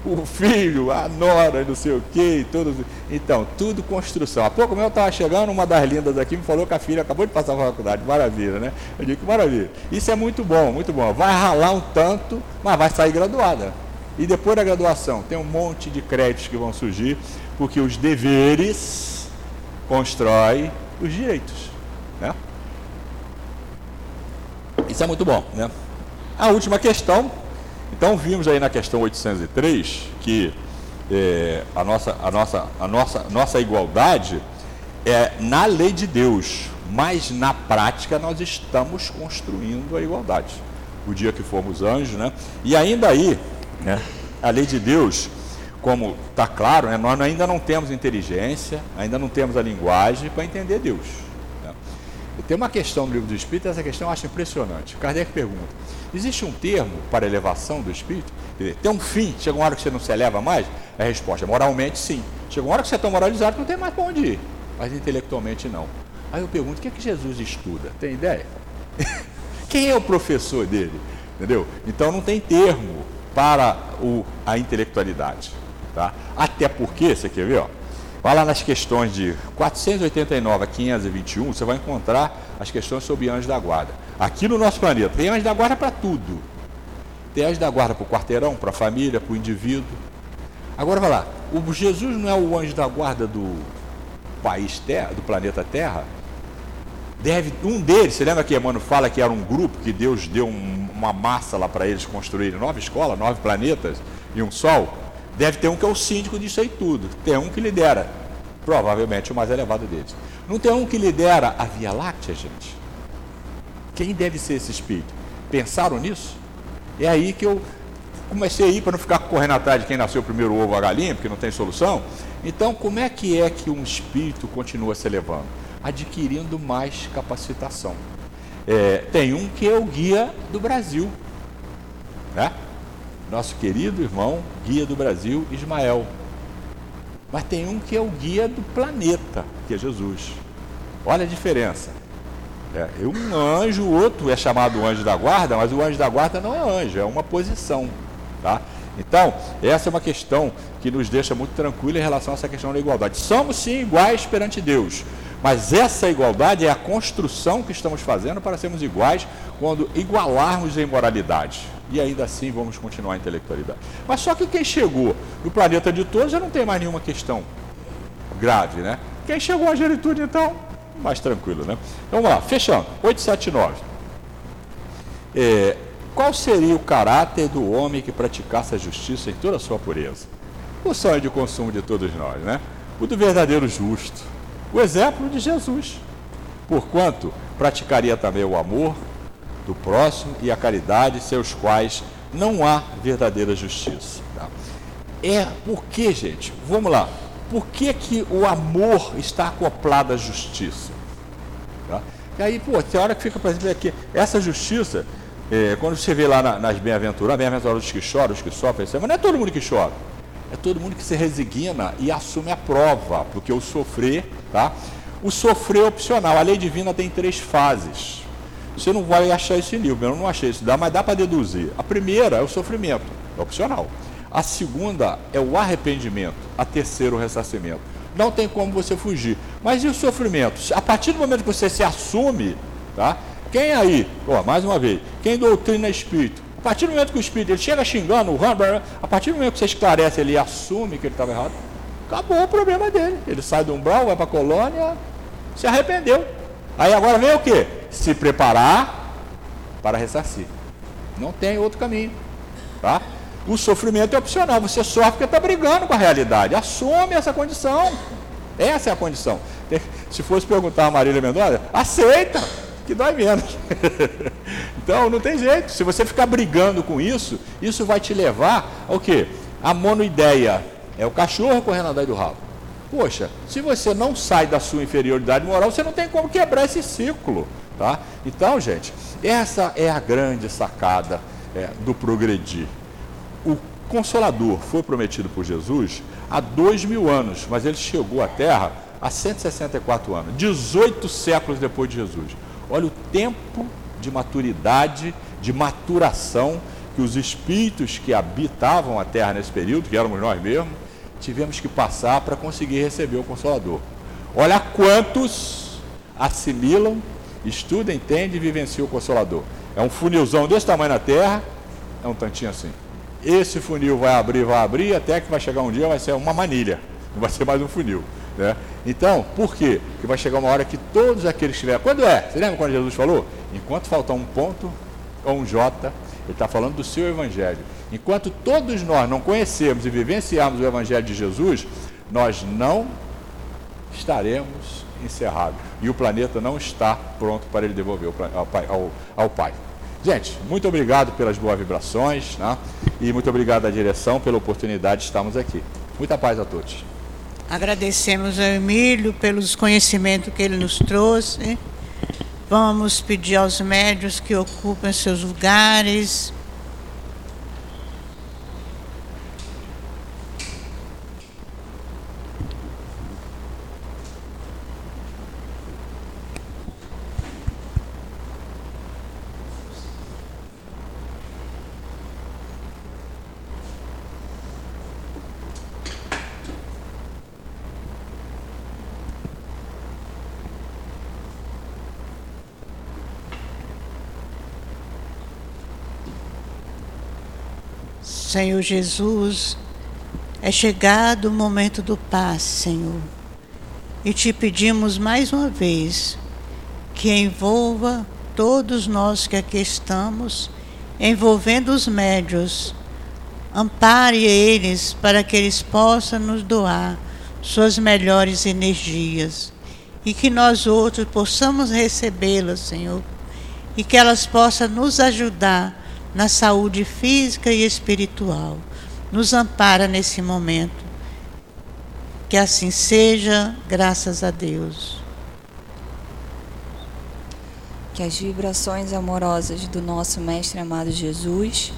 o filho, a nora, não sei o quê, todos. Então, tudo construção. Há pouco eu estava chegando, uma das lindas aqui me falou que a filha acabou de passar a faculdade. Maravilha, né? Eu digo que maravilha. Isso é muito bom, muito bom. Vai ralar um tanto, mas vai sair graduada. E depois da graduação, tem um monte de créditos que vão surgir, porque os deveres constroem os direitos. Né? Isso é muito bom. Né? A última questão então vimos aí na questão 803 que é, a, nossa, a, nossa, a nossa, nossa igualdade é na lei de Deus, mas na prática nós estamos construindo a igualdade. O dia que formos anjos, né? E ainda aí, né, a lei de Deus, como está claro, né, nós ainda não temos inteligência, ainda não temos a linguagem para entender Deus. Tem uma questão no livro do Espírito, essa questão eu acho impressionante. Kardec pergunta: Existe um termo para elevação do espírito? Tem um fim, chega uma hora que você não se eleva mais? A resposta é moralmente sim. Chega uma hora que você é tão moralizado que não tem mais para onde ir. Mas intelectualmente não. Aí eu pergunto, o que é que Jesus estuda? Tem ideia? Quem é o professor dele? Entendeu? Então não tem termo para o, a intelectualidade. Tá? Até porque, você quer ver? Ó, Vai lá nas questões de 489 a 521, você vai encontrar as questões sobre anjos da guarda. Aqui no nosso planeta, tem anjo da guarda para tudo. Tem anjo da guarda para o quarteirão, para a família, para o indivíduo. Agora vai lá, o Jesus não é o anjo da guarda do país Terra, do planeta Terra? Deve, um deles, você lembra que Emmanuel fala que era um grupo que Deus deu um, uma massa lá para eles construírem nove escolas, nove planetas e um sol? Deve ter um que é o síndico disso aí tudo. Tem um que lidera, provavelmente o mais elevado deles. Não tem um que lidera a Via Láctea, gente? Quem deve ser esse espírito? Pensaram nisso? É aí que eu comecei a ir para não ficar correndo atrás de quem nasceu primeiro o ovo a galinha, porque não tem solução. Então, como é que é que um espírito continua se elevando? Adquirindo mais capacitação. É, tem um que é o guia do Brasil. Né? Nosso querido irmão, guia do Brasil, Ismael. Mas tem um que é o guia do planeta, que é Jesus. Olha a diferença. É, um anjo, o outro é chamado anjo da guarda, mas o anjo da guarda não é anjo, é uma posição. Tá? Então, essa é uma questão que nos deixa muito tranquilo em relação a essa questão da igualdade. Somos sim iguais perante Deus, mas essa igualdade é a construção que estamos fazendo para sermos iguais quando igualarmos a imoralidade. E ainda assim vamos continuar a intelectualidade. Mas só que quem chegou no planeta de todos já não tem mais nenhuma questão grave, né? Quem chegou à geritude, então, mais tranquilo, né? Então vamos lá, fechando. 879. É, qual seria o caráter do homem que praticasse a justiça em toda a sua pureza? O sonho de consumo de todos nós, né? O do verdadeiro justo. O exemplo de Jesus. Porquanto praticaria também o amor, do próximo e a caridade, seus quais não há verdadeira justiça. Tá? É porque, gente, vamos lá, por que, que o amor está acoplado à justiça? Tá? E aí, pô, tem hora que fica, por exemplo, aqui, essa justiça, é, quando você vê lá na, nas bem-aventuranças, bem-aventurados que choram, os que sofrem, mas não é todo mundo que chora, é todo mundo que se resigna e assume a prova, porque o sofrer, tá? O sofrer é opcional, a lei divina tem três fases. Você não vai achar esse livro, eu não achei isso, dá, mas dá para deduzir. A primeira é o sofrimento, é opcional. A segunda é o arrependimento. A terceira, o ressarcimento. Não tem como você fugir. Mas e o sofrimento? A partir do momento que você se assume, tá? Quem aí, ó, mais uma vez, quem doutrina espírito? A partir do momento que o espírito ele chega xingando, o a partir do momento que você esclarece, ele assume que ele estava errado, acabou o problema dele. Ele sai do umbral, vai para a colônia, se arrependeu. Aí agora vem o quê? Se preparar para ressarcir. Não tem outro caminho. Tá? O sofrimento é opcional. Você sofre porque está brigando com a realidade. Assume essa condição. Essa é a condição. Se fosse perguntar a Marília Mendonça, aceita, que dói menos. então não tem jeito. Se você ficar brigando com isso, isso vai te levar ao quê? A monoideia. É o cachorro correndo atrás do rabo. Poxa, se você não sai da sua inferioridade moral, você não tem como quebrar esse ciclo. Tá? Então, gente, essa é a grande sacada é, do progredir. O Consolador foi prometido por Jesus há dois mil anos, mas ele chegou à Terra há 164 anos, 18 séculos depois de Jesus. Olha o tempo de maturidade, de maturação que os espíritos que habitavam a terra nesse período, que éramos nós mesmos, tivemos que passar para conseguir receber o Consolador. Olha quantos assimilam, estudam, entendem e vivenciam o Consolador. É um funilzão desse tamanho na terra, é um tantinho assim. Esse funil vai abrir, vai abrir, até que vai chegar um dia, vai ser uma manilha, não vai ser mais um funil. Né? Então, por quê? Porque vai chegar uma hora que todos aqueles que estiverem. Quando é? Você lembra quando Jesus falou? Enquanto faltar um ponto ou um J, ele está falando do seu evangelho. Enquanto todos nós não conhecermos e vivenciarmos o evangelho de Jesus, nós não estaremos encerrados. E o planeta não está pronto para ele devolver ao, Pai. Gente, muito obrigado pelas boas vibrações né? e muito obrigado à direção pela oportunidade de estarmos aqui. Muita paz a todos. Agradecemos ao Emílio pelos conhecimentos que ele nos trouxe. Vamos pedir aos médios que ocupem seus lugares. Senhor Jesus, é chegado o momento do passe, Senhor. E te pedimos mais uma vez que envolva todos nós que aqui estamos, envolvendo os médios. Ampare eles para que eles possam nos doar suas melhores energias e que nós outros possamos recebê-las, Senhor, e que elas possam nos ajudar na saúde física e espiritual. Nos ampara nesse momento. Que assim seja, graças a Deus. Que as vibrações amorosas do nosso Mestre amado Jesus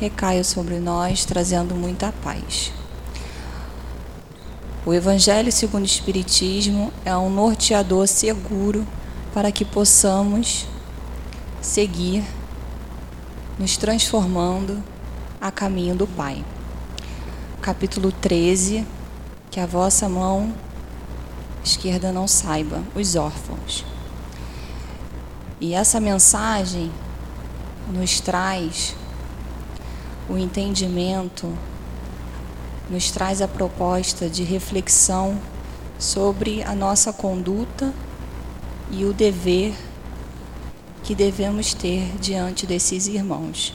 recaiam sobre nós, trazendo muita paz. O Evangelho segundo o Espiritismo é um norteador seguro para que possamos seguir nos transformando a caminho do Pai. Capítulo 13, que a vossa mão esquerda não saiba, os órfãos. E essa mensagem nos traz o entendimento, nos traz a proposta de reflexão sobre a nossa conduta e o dever que devemos ter diante desses irmãos.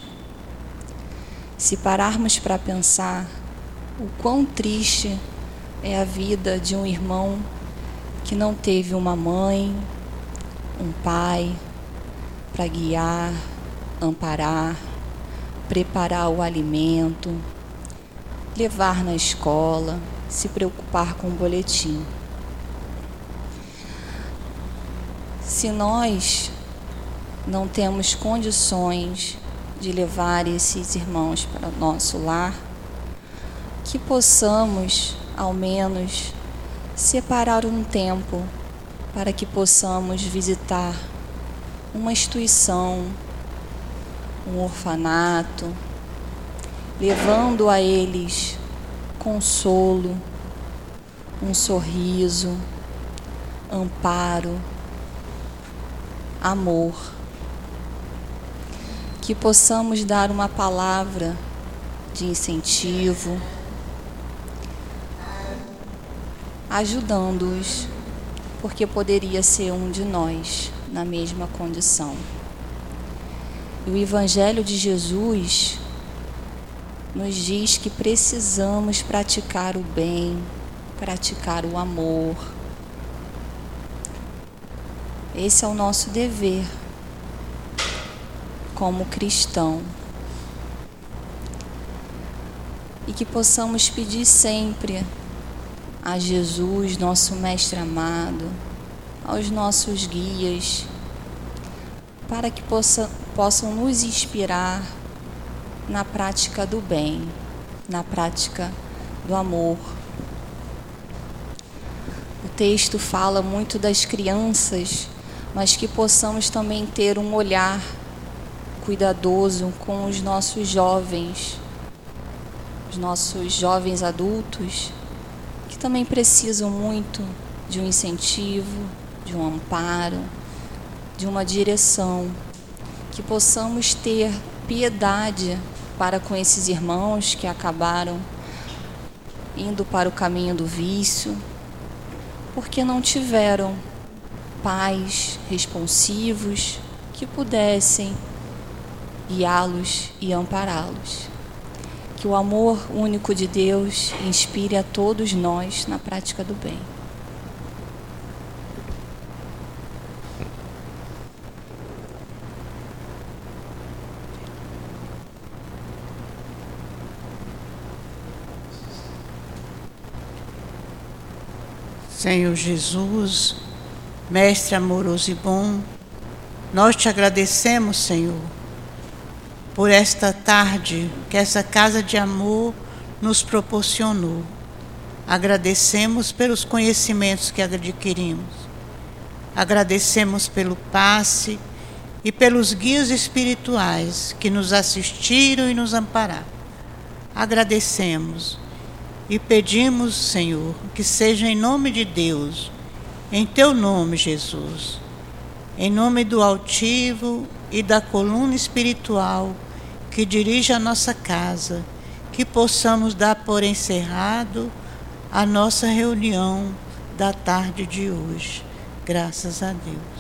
Se pararmos para pensar o quão triste é a vida de um irmão que não teve uma mãe, um pai para guiar, amparar, preparar o alimento, levar na escola, se preocupar com o boletim. Se nós não temos condições de levar esses irmãos para o nosso lar, que possamos, ao menos, separar um tempo para que possamos visitar uma instituição, um orfanato, levando a eles consolo, um sorriso, amparo, amor que possamos dar uma palavra de incentivo, ajudando-os, porque poderia ser um de nós na mesma condição. E o Evangelho de Jesus nos diz que precisamos praticar o bem, praticar o amor. Esse é o nosso dever como cristão. E que possamos pedir sempre a Jesus, nosso Mestre amado, aos nossos guias, para que possa, possam nos inspirar na prática do bem, na prática do amor. O texto fala muito das crianças, mas que possamos também ter um olhar cuidadoso com os nossos jovens, os nossos jovens adultos, que também precisam muito de um incentivo, de um amparo, de uma direção, que possamos ter piedade para com esses irmãos que acabaram indo para o caminho do vício, porque não tiveram pais responsivos que pudessem guiá-los e ampará-los. Que o amor único de Deus inspire a todos nós na prática do bem. Senhor Jesus, Mestre amoroso e bom, nós te agradecemos, Senhor, por esta tarde que essa casa de amor nos proporcionou. Agradecemos pelos conhecimentos que adquirimos. Agradecemos pelo passe e pelos guias espirituais que nos assistiram e nos ampararam. Agradecemos e pedimos, Senhor, que seja em nome de Deus em teu nome, Jesus, em nome do altivo e da coluna espiritual que dirige a nossa casa, que possamos dar por encerrado a nossa reunião da tarde de hoje. Graças a Deus.